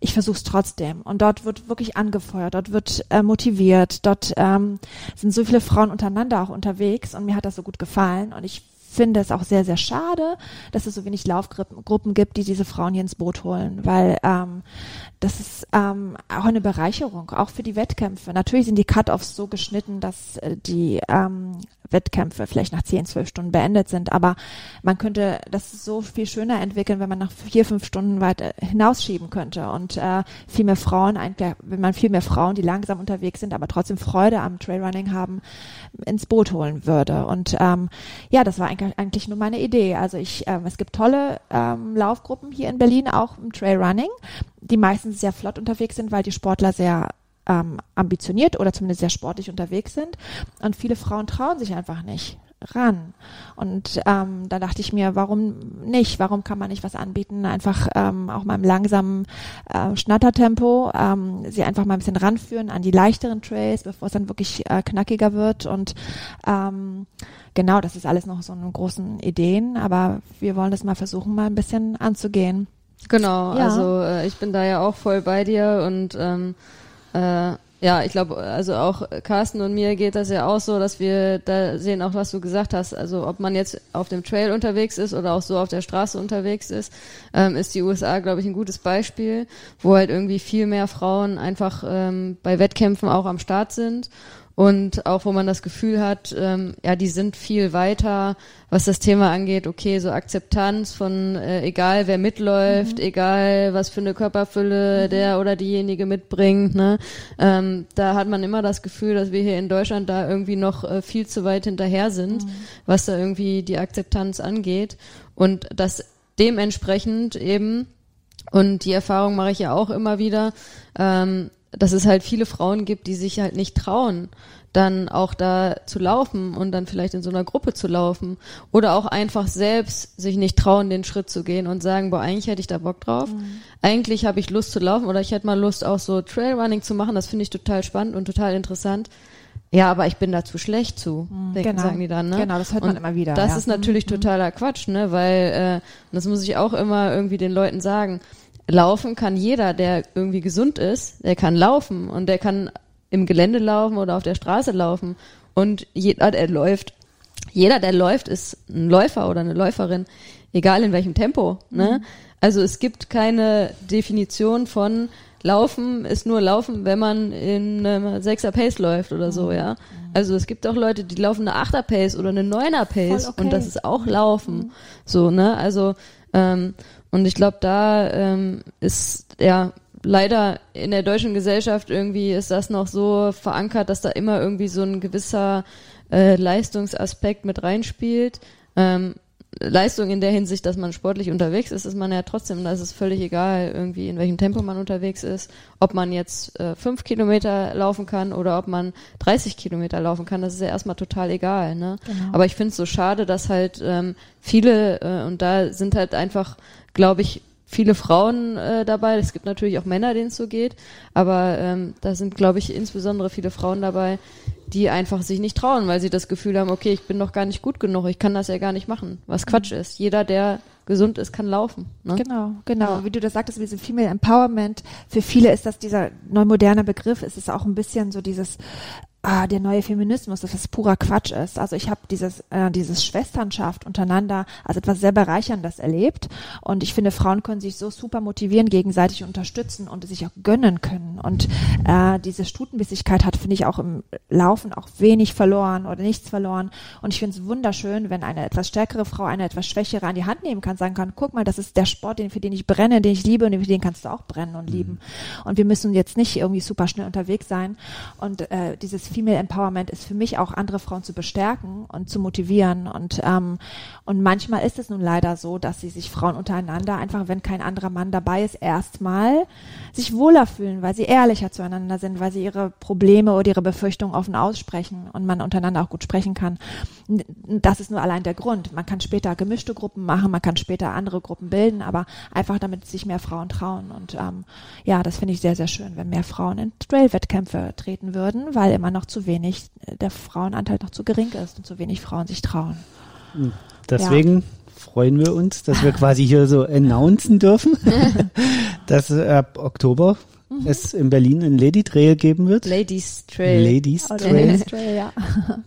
ich versuche es trotzdem. Und dort wird wirklich angefeuert, dort wird äh, motiviert, dort ähm, sind so viele Frauen untereinander auch unterwegs und mir hat das so gut gefallen. Und ich finde es auch sehr, sehr schade, dass es so wenig Laufgruppen gibt, die diese Frauen hier ins Boot holen, weil ähm, das ist ähm, auch eine Bereicherung, auch für die Wettkämpfe. Natürlich sind die Cut-Offs so geschnitten, dass äh, die ähm, Wettkämpfe vielleicht nach 10, 12 Stunden beendet sind, aber man könnte das so viel schöner entwickeln, wenn man nach vier, fünf Stunden weiter hinausschieben könnte und äh, viel mehr Frauen, wenn man viel mehr Frauen, die langsam unterwegs sind, aber trotzdem Freude am Trailrunning haben, ins Boot holen würde. Und ähm, ja, das war eigentlich, eigentlich nur meine Idee. Also ich, ähm, es gibt tolle ähm, Laufgruppen hier in Berlin, auch im Trailrunning, die meistens sehr flott unterwegs sind, weil die Sportler sehr ähm, ambitioniert oder zumindest sehr sportlich unterwegs sind. Und viele Frauen trauen sich einfach nicht ran. Und ähm, da dachte ich mir, warum nicht? Warum kann man nicht was anbieten? Einfach ähm, auch mal im langsamen äh, Schnattertempo, ähm, sie einfach mal ein bisschen ranführen an die leichteren Trails, bevor es dann wirklich äh, knackiger wird. Und ähm, genau, das ist alles noch so eine großen Ideen, aber wir wollen das mal versuchen, mal ein bisschen anzugehen. Genau, ja. also äh, ich bin da ja auch voll bei dir und ähm, äh, ja, ich glaube, also auch Carsten und mir geht das ja auch so, dass wir da sehen auch, was du gesagt hast. Also ob man jetzt auf dem Trail unterwegs ist oder auch so auf der Straße unterwegs ist, ähm, ist die USA, glaube ich, ein gutes Beispiel, wo halt irgendwie viel mehr Frauen einfach ähm, bei Wettkämpfen auch am Start sind und auch wo man das Gefühl hat, ähm, ja, die sind viel weiter, was das Thema angeht, okay, so Akzeptanz von äh, egal wer mitläuft, mhm. egal was für eine Körperfülle mhm. der oder diejenige mitbringt, ne, ähm, da hat man immer das Gefühl, dass wir hier in Deutschland da irgendwie noch äh, viel zu weit hinterher sind, mhm. was da irgendwie die Akzeptanz angeht und das dementsprechend eben und die Erfahrung mache ich ja auch immer wieder, ähm, dass es halt viele Frauen gibt, die sich halt nicht trauen, dann auch da zu laufen und dann vielleicht in so einer Gruppe zu laufen oder auch einfach selbst sich nicht trauen, den Schritt zu gehen und sagen, boah, eigentlich hätte ich da Bock drauf. Mhm. Eigentlich habe ich Lust zu laufen oder ich hätte mal Lust auch so Trailrunning zu machen. Das finde ich total spannend und total interessant. Ja, aber ich bin da zu schlecht zu, mhm, denken, genau. sagen die dann. Ne? Genau, das hört man immer wieder. Das ja. ist natürlich mhm. totaler Quatsch, ne? Weil äh, das muss ich auch immer irgendwie den Leuten sagen laufen kann jeder, der irgendwie gesund ist, der kann laufen und der kann im Gelände laufen oder auf der Straße laufen und jeder, der läuft, jeder, der läuft, ist ein Läufer oder eine Läuferin, egal in welchem Tempo. Ne? Mhm. Also es gibt keine Definition von Laufen ist nur Laufen, wenn man in einem Sechser Pace läuft oder so, mhm. ja. Also es gibt auch Leute, die laufen eine Achter Pace oder eine Neuner Pace okay. und das ist auch Laufen. Mhm. So, ne? Also ähm, und ich glaube, da ähm, ist ja leider in der deutschen Gesellschaft irgendwie ist das noch so verankert, dass da immer irgendwie so ein gewisser äh, Leistungsaspekt mit reinspielt. Ähm, Leistung in der Hinsicht, dass man sportlich unterwegs ist, ist man ja trotzdem, da ist es völlig egal, irgendwie in welchem Tempo man unterwegs ist, ob man jetzt äh, fünf Kilometer laufen kann oder ob man 30 Kilometer laufen kann, das ist ja erstmal total egal. Ne? Genau. Aber ich finde es so schade, dass halt ähm, viele, äh, und da sind halt einfach, glaube ich, viele Frauen äh, dabei. Es gibt natürlich auch Männer, denen es so geht, aber ähm, da sind, glaube ich, insbesondere viele Frauen dabei, die einfach sich nicht trauen, weil sie das Gefühl haben, okay, ich bin noch gar nicht gut genug, ich kann das ja gar nicht machen. Was Quatsch mhm. ist. Jeder, der gesund ist, kann laufen. Ne? Genau, genau. Ja. Wie du das sagtest, diese Female Empowerment, für viele ist das dieser neu moderne Begriff, es ist auch ein bisschen so dieses ah, der neue Feminismus, dass das purer Quatsch ist. Also ich habe dieses, äh, dieses Schwesternschaft untereinander als etwas sehr Bereicherndes erlebt. Und ich finde, Frauen können sich so super motivieren, gegenseitig unterstützen und sich auch gönnen können. Und äh, diese Stutenbissigkeit hat, finde ich, auch im Laufen auch wenig verloren oder nichts verloren. Und ich finde es wunderschön, wenn eine etwas stärkere Frau eine etwas schwächere an die Hand nehmen kann, sagen kann, guck mal, das ist der Sport, den, für den ich brenne, den ich liebe und für den kannst du auch brennen und lieben. Mhm. Und wir müssen jetzt nicht irgendwie super schnell unterwegs sein. Und äh, dieses Female Empowerment ist für mich auch andere Frauen zu bestärken und zu motivieren und ähm, und manchmal ist es nun leider so, dass sie sich Frauen untereinander einfach, wenn kein anderer Mann dabei ist, erstmal sich wohler fühlen, weil sie ehrlicher zueinander sind, weil sie ihre Probleme oder ihre Befürchtungen offen aussprechen und man untereinander auch gut sprechen kann. Das ist nur allein der Grund. Man kann später gemischte Gruppen machen, man kann später andere Gruppen bilden, aber einfach damit sich mehr Frauen trauen. Und ähm, ja, das finde ich sehr, sehr schön, wenn mehr Frauen in Trail-Wettkämpfe treten würden, weil immer noch zu wenig, äh, der Frauenanteil noch zu gering ist und zu wenig Frauen sich trauen. Hm. Deswegen ja. freuen wir uns, dass wir quasi hier so announcen dürfen, dass ab Oktober mhm. es in Berlin ein Lady Trail geben wird. Ladies Trail. Ladies Trail. Ladies Trail, ja.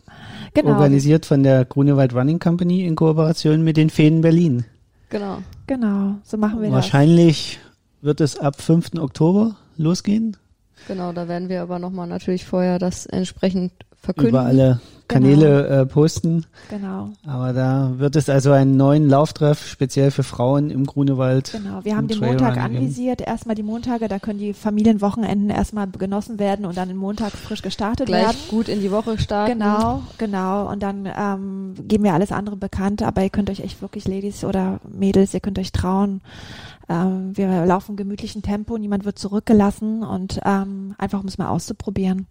Genau. organisiert von der Grunewald Running Company in Kooperation mit den Feen Berlin. Genau. Genau, so machen wir Wahrscheinlich wird es ab 5. Oktober losgehen. Genau, da werden wir aber nochmal natürlich vorher das entsprechend verkünden. Über alle Kanäle äh, posten. Genau. Aber da wird es also einen neuen Lauftreff speziell für Frauen im Grunewald. Genau, wir haben den Montag Trailrunning geben. anvisiert. Erstmal die Montage, da können die Familienwochenenden erstmal genossen werden und dann den Montag frisch gestartet Gleich werden. gut in die Woche starten. Genau, genau. Und dann ähm, geben wir alles andere bekannt, aber ihr könnt euch echt wirklich, Ladies oder Mädels, ihr könnt euch trauen. Ähm, wir laufen gemütlichen Tempo, niemand wird zurückgelassen und ähm, einfach um es mal auszuprobieren.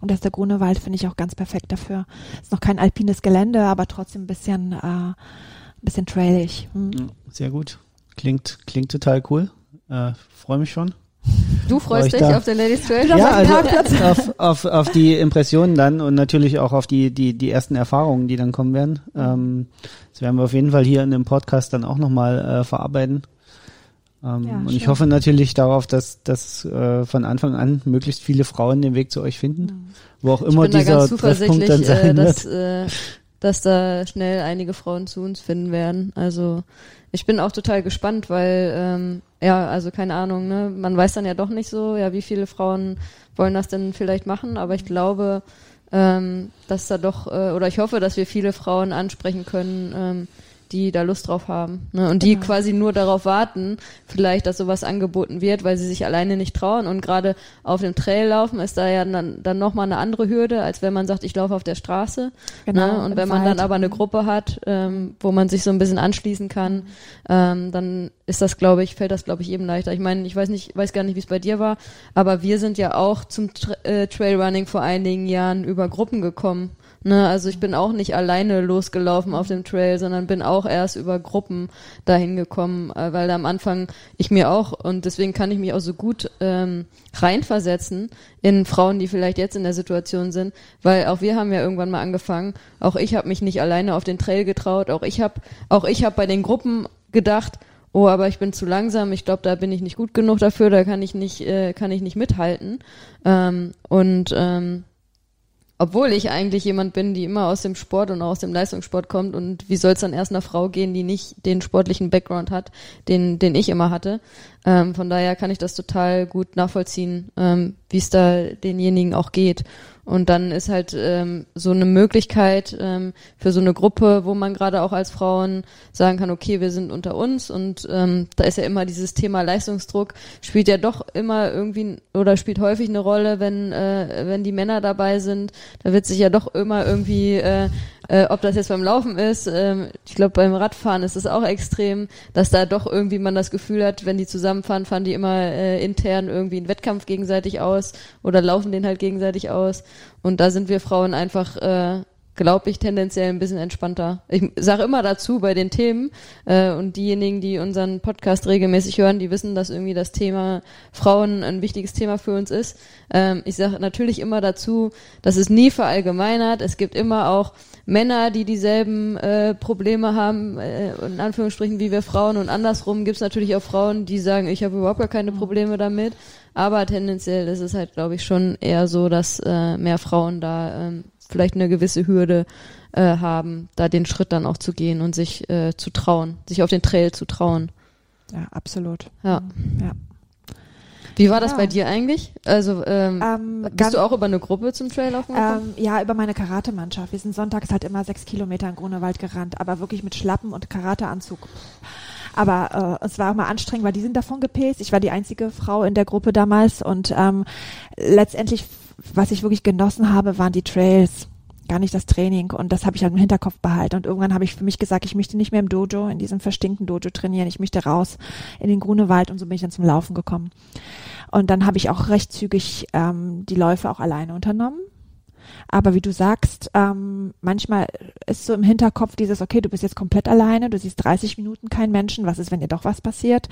Und das ist der Grunewald, finde ich auch ganz perfekt dafür. Ist noch kein alpines Gelände, aber trotzdem ein bisschen, äh, ein bisschen trailig. Hm. Sehr gut. Klingt, klingt total cool. Äh, Freue mich schon. Du freust ich dich da- auf den Ladies Trail? Ja, also auf, auf, auf die Impressionen dann und natürlich auch auf die, die, die ersten Erfahrungen, die dann kommen werden. Ähm, das werden wir auf jeden Fall hier in dem Podcast dann auch nochmal äh, verarbeiten. Ähm, Ja, und ich hoffe natürlich darauf, dass, dass äh, von Anfang an möglichst viele Frauen den Weg zu euch finden, wo auch immer ich bin da dieser ganz Treffpunkt zuversichtlich, dann äh, sein dass, wird. äh, dass da schnell einige Frauen zu uns finden werden. Also ich bin auch total gespannt, weil ähm, ja, also keine Ahnung, ne, man weiß dann ja doch nicht so, ja, wie viele Frauen wollen das denn vielleicht machen, aber ich glaube, ähm, dass da doch äh, oder ich hoffe, dass wir viele Frauen ansprechen können, ähm, die da Lust drauf haben ne? und die Genau. quasi nur darauf warten, vielleicht, dass sowas angeboten wird, weil sie sich alleine nicht trauen und gerade auf dem Trail laufen ist da ja dann, dann nochmal eine andere Hürde, als wenn man sagt, ich laufe auf der Straße Genau, ne? und wenn man Wald. dann aber eine Gruppe hat, ähm, wo man sich so ein bisschen anschließen kann, ähm, dann ist das, glaube ich, fällt das, glaube ich, eben leichter. Ich meine, ich weiß nicht, weiß gar nicht, wie es bei dir war, aber wir sind ja auch zum Tra äh, Trailrunning vor einigen Jahren über Gruppen gekommen. Ne, also ich bin auch nicht alleine losgelaufen auf dem Trail, sondern bin auch erst über Gruppen dahin gekommen, äh, weil am Anfang ich mir auch und deswegen kann ich mich auch so gut ähm, reinversetzen in Frauen, die vielleicht jetzt in der Situation sind, weil auch wir haben ja irgendwann mal angefangen. Auch ich habe mich nicht alleine auf den Trail getraut. Auch ich habe, auch ich habe bei den Gruppen gedacht, oh, aber ich bin zu langsam. Ich glaube, da bin ich nicht gut genug dafür. Da kann ich nicht, äh, kann ich nicht mithalten. Ähm, und ähm, obwohl ich eigentlich jemand bin, die immer aus dem Sport und auch aus dem Leistungssport kommt und wie soll es dann erst einer Frau gehen, die nicht den sportlichen Background hat, den, den ich immer hatte. Ähm, von daher kann ich das total gut nachvollziehen, ähm, wie es da denjenigen auch geht. Und dann ist halt ähm, so eine Möglichkeit ähm, für so eine Gruppe, wo man gerade auch als Frauen sagen kann, okay, wir sind unter uns und ähm, da ist ja immer dieses Thema Leistungsdruck, spielt ja doch immer irgendwie oder spielt häufig eine Rolle, wenn, äh, wenn die Männer dabei sind. Da wird sich ja doch immer irgendwie, äh, äh, ob das jetzt beim Laufen ist, ähm, ich glaube beim Radfahren ist es auch extrem, dass da doch irgendwie man das Gefühl hat, wenn die zusammenfahren, fahren die immer äh, intern irgendwie einen Wettkampf gegenseitig aus oder laufen den halt gegenseitig aus. Und da sind wir Frauen einfach, äh, glaube ich, tendenziell ein bisschen entspannter. Ich sage immer dazu bei den Themen äh, und diejenigen, die unseren Podcast regelmäßig hören, die wissen, dass irgendwie das Thema Frauen ein wichtiges Thema für uns ist. Ähm, ich sage natürlich immer dazu, dass es nie verallgemeinert. Es gibt immer auch Männer, die dieselben äh, Probleme haben, äh, in Anführungsstrichen wie wir Frauen und andersrum gibt es natürlich auch Frauen, die sagen, ich habe überhaupt gar keine Probleme damit. Aber tendenziell ist es halt, glaube ich, schon eher so, dass äh, mehr Frauen da ähm, vielleicht eine gewisse Hürde äh, haben, da den Schritt dann auch zu gehen und sich äh, zu trauen, sich auf den Trail zu trauen. Ja, absolut. Ja. Ja. Wie war das Ja. bei dir eigentlich? Also ähm, Ähm, bist du auch über eine Gruppe zum Trail laufen gekommen? Ähm, ja, über meine Karatemannschaft. Wir sind sonntags halt immer sechs Kilometer in Grunewald gerannt, aber wirklich mit Schlappen und Karateanzug. Aber äh, es war auch mal anstrengend, weil die sind davon gepäst. Ich war die einzige Frau in der Gruppe damals und ähm, letztendlich, was ich wirklich genossen habe, waren die Trails, gar nicht das Training. Und das habe ich halt im Hinterkopf behalten. Und irgendwann habe ich für mich gesagt, ich möchte nicht mehr im Dojo, in diesem verstinkten Dojo trainieren. Ich möchte raus in den Grunewald und so bin ich dann zum Laufen gekommen. Und dann habe ich auch recht zügig ähm, die Läufe auch alleine unternommen. Aber wie du sagst, ähm, manchmal ist so im Hinterkopf dieses, okay, du bist jetzt komplett alleine, du siehst 30 Minuten keinen Menschen, was ist, wenn dir doch was passiert?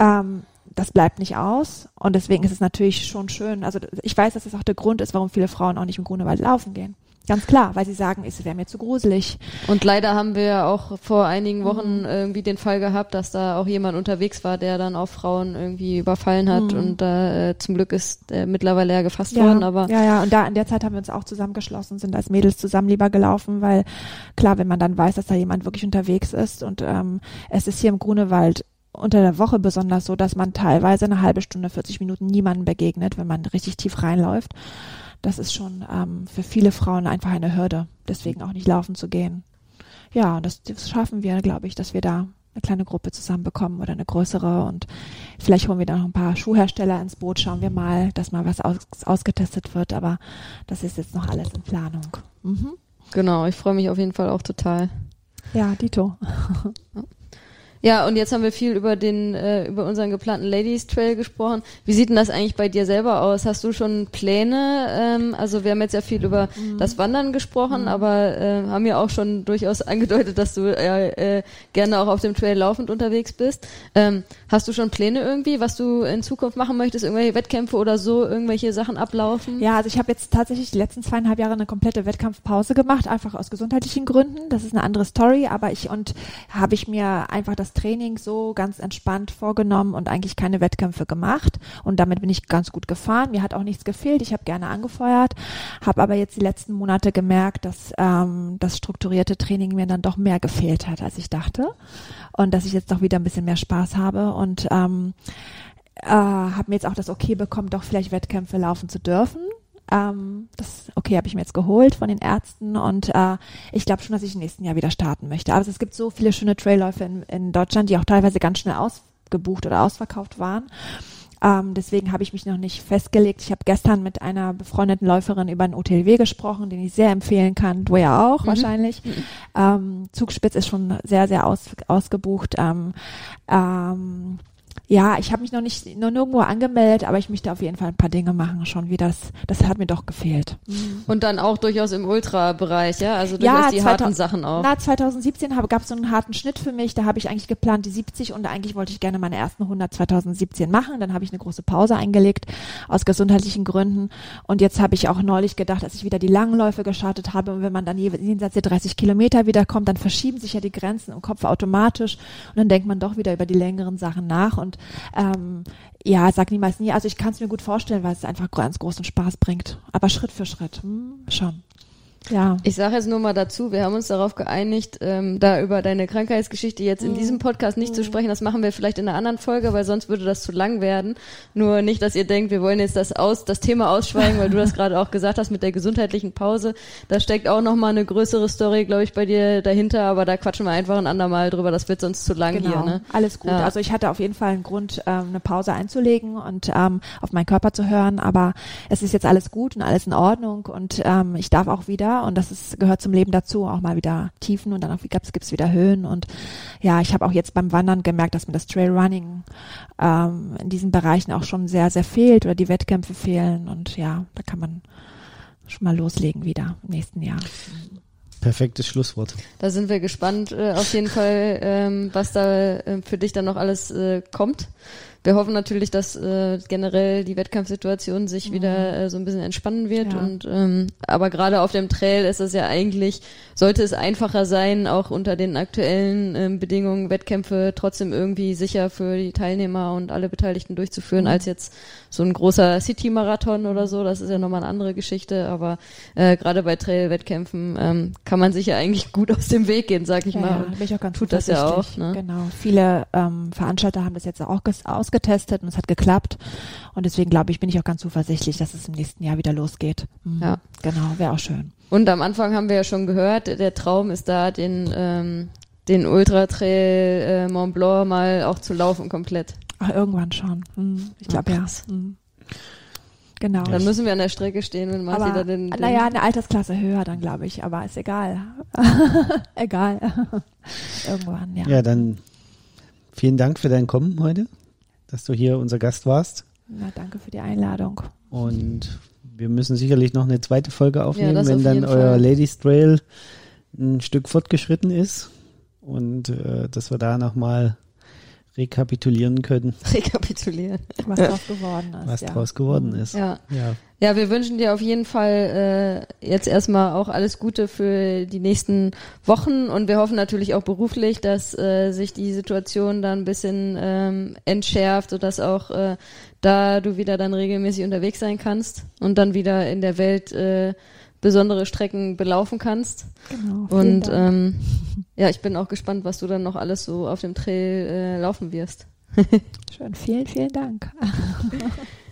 Ähm, das bleibt nicht aus und deswegen ist es natürlich schon schön. Also ich weiß, dass das auch der Grund ist, warum viele Frauen auch nicht im Grunewald laufen gehen. Ganz klar, weil sie sagen, es wäre mir zu gruselig. Und leider haben wir ja auch vor einigen Wochen Mhm. irgendwie den Fall gehabt, dass da auch jemand unterwegs war, der dann auch Frauen irgendwie überfallen hat. Mhm. Und da äh, zum Glück ist er mittlerweile ja gefasst worden, aber ja, ja, und da in der Zeit haben wir uns auch zusammengeschlossen, sind als Mädels zusammen lieber gelaufen, weil klar, wenn man dann weiß, dass da jemand wirklich unterwegs ist und ähm, es ist hier im Grunewald unter der Woche besonders so, dass man teilweise eine halbe Stunde, 40 Minuten niemandem begegnet, wenn man richtig tief reinläuft. Das ist schon ähm, für viele Frauen einfach eine Hürde, deswegen auch nicht laufen zu gehen. Ja, und das, das schaffen wir, glaube ich, dass wir da eine kleine Gruppe zusammenbekommen oder eine größere und vielleicht holen wir da noch ein paar Schuhhersteller ins Boot, schauen wir mal, dass mal was aus, ausgetestet wird, aber das ist jetzt noch alles in Planung. Mhm. genau, ich freue mich auf jeden Fall auch total. Ja, Dito. Ja, und jetzt haben wir viel über den, äh, über unseren geplanten Ladies Trail gesprochen. Wie sieht denn das eigentlich bei dir selber aus? Hast du schon Pläne? Ähm, also wir haben jetzt ja viel über das Wandern gesprochen, aber äh, haben ja auch schon durchaus angedeutet, dass du äh, äh, gerne auch auf dem Trail laufend unterwegs bist. Ähm, hast du schon Pläne irgendwie, was du in Zukunft machen möchtest? Irgendwelche Wettkämpfe oder so, irgendwelche Sachen ablaufen? Ja, also ich habe jetzt tatsächlich die letzten zweieinhalb Jahre eine komplette Wettkampfpause gemacht, einfach aus gesundheitlichen Gründen. Das ist eine andere Story, aber ich und habe ich mir einfach das Training so ganz entspannt vorgenommen und eigentlich keine Wettkämpfe gemacht. Und damit bin ich ganz gut gefahren. Mir hat auch nichts gefehlt. Ich habe gerne angefeuert, habe aber jetzt die letzten Monate gemerkt, dass ähm, das strukturierte Training mir dann doch mehr gefehlt hat, als ich dachte. Und dass ich jetzt doch wieder ein bisschen mehr Spaß habe und ähm, äh, habe mir jetzt auch das Okay bekommen, doch vielleicht Wettkämpfe laufen zu dürfen. Ähm, das Okay habe ich mir jetzt geholt von den Ärzten und äh, ich glaube schon, dass ich im nächsten Jahr wieder starten möchte. Aber es gibt so viele schöne Trailläufe in, in Deutschland, die auch teilweise ganz schnell ausgebucht oder ausverkauft waren. Ähm, deswegen habe ich mich noch nicht festgelegt. Ich habe gestern mit einer befreundeten Läuferin über einen OTLW gesprochen, den ich sehr empfehlen kann. Du ja auch wahrscheinlich. Ähm, Zugspitz ist schon sehr, sehr aus, ausgebucht. Ähm, ähm, ja, ich habe mich noch nicht noch nirgendwo angemeldet, aber ich möchte auf jeden Fall ein paar Dinge machen, schon wie das, das hat mir doch gefehlt. Und dann auch durchaus im Ultra-Bereich, ja? Also Ja, durchaus die 2000 harten Sachen auch. Na, 2017 gab es so einen harten Schnitt für mich. Da habe ich eigentlich geplant die 70 und eigentlich wollte ich gerne meine ersten 100 2017 machen. Dann habe ich eine große Pause eingelegt aus gesundheitlichen Gründen. Und jetzt habe ich auch neulich gedacht, dass ich wieder die Langläufe gestartet habe. Und wenn man dann je- jenseits der 30 Kilometer wiederkommt, dann verschieben sich ja die Grenzen im Kopf automatisch. Und dann denkt man doch wieder über die längeren Sachen nach. Und ähm, ja, sag niemals nie. Also ich kann es mir gut vorstellen, weil es einfach ganz großen Spaß bringt. Aber Schritt für Schritt. Hm, schon. Ja. Ich sage jetzt nur mal dazu, wir haben uns darauf geeinigt, ähm, da über deine Krankheitsgeschichte jetzt in diesem Podcast nicht zu sprechen. Das machen wir vielleicht in einer anderen Folge, weil sonst würde das zu lang werden. Nur nicht, dass ihr denkt, wir wollen jetzt das aus, das Thema ausschweigen, weil du das gerade auch gesagt hast mit der gesundheitlichen Pause. Da steckt auch noch mal eine größere Story, glaube ich, bei dir dahinter. Aber da quatschen wir einfach ein andermal drüber. Das wird sonst zu lang Genau, hier. Ne? alles gut. Ja. Also ich hatte auf jeden Fall einen Grund, ähm, eine Pause einzulegen und ähm, auf meinen Körper zu hören, aber es ist jetzt alles gut und alles in Ordnung und ähm, ich darf auch wieder und das ist, gehört zum Leben dazu, auch mal wieder Tiefen und dann auch gibt's gibt's wieder Höhen und ja, ich habe auch jetzt beim Wandern gemerkt, dass mir das Trailrunning ähm, in diesen Bereichen auch schon sehr, sehr fehlt oder die Wettkämpfe fehlen und ja, da kann man schon mal loslegen wieder im nächsten Jahr. Perfektes Schlusswort. Da sind wir gespannt äh, auf jeden Fall, ähm, was da äh, für dich dann noch alles äh, kommt. Wir hoffen natürlich, dass äh, generell die Wettkampfsituation sich wieder äh, so ein bisschen entspannen wird. Ja. Und ähm, aber gerade auf dem Trail ist es ja eigentlich, sollte es einfacher sein, auch unter den aktuellen ähm, Bedingungen Wettkämpfe trotzdem irgendwie sicher für die Teilnehmer und alle Beteiligten durchzuführen, als jetzt so ein großer City-Marathon oder so. Das ist ja nochmal eine andere Geschichte. Aber äh, gerade bei Trail-Wettkämpfen ähm, kann man sich ja eigentlich gut aus dem Weg gehen, sag ich Ja, mal. ja, bin ich auch ganz tut das ja auch. Ne? Genau. Viele ähm, Veranstalter haben das jetzt auch ges- ausgetestet und es hat geklappt. Und deswegen glaube ich, bin ich auch ganz zuversichtlich, dass es im nächsten Jahr wieder losgeht. Mhm. Ja. Genau, wäre auch schön. Und am Anfang haben wir ja schon gehört, der Traum ist da, den, ähm, den Ultra Trail äh, Mont Blanc mal auch zu laufen komplett. Ach, irgendwann schon. Mhm. Ich glaube ja. Mhm. Genau. Dann müssen wir an der Strecke stehen, wenn Marci aber, da den, den naja, eine Altersklasse höher dann, glaube ich. Aber ist egal. egal. Irgendwann, ja. Ja, dann vielen Dank für dein Kommen heute, dass du hier unser Gast warst. Na, danke für die Einladung. Und wir müssen sicherlich noch eine zweite Folge aufnehmen, das wenn auf dann euer Fall. Ladies Trail ein Stück fortgeschritten ist. Und äh, dass wir da nochmal rekapitulieren können, Rekapitulieren. Was draus geworden ist. was ja. draus geworden ist. Ja. Ja. Ja, wir wünschen dir auf jeden Fall äh, jetzt erstmal auch alles Gute für die nächsten Wochen und wir hoffen natürlich auch beruflich, dass äh, sich die Situation da ein bisschen ähm, entschärft, sodass auch äh, da du wieder dann regelmäßig unterwegs sein kannst und dann wieder in der Welt äh, besondere Strecken belaufen kannst. Genau. Und ähm, ja, ich bin auch gespannt, was du dann noch alles so auf dem Trail äh, laufen wirst. Schön, vielen, vielen Dank.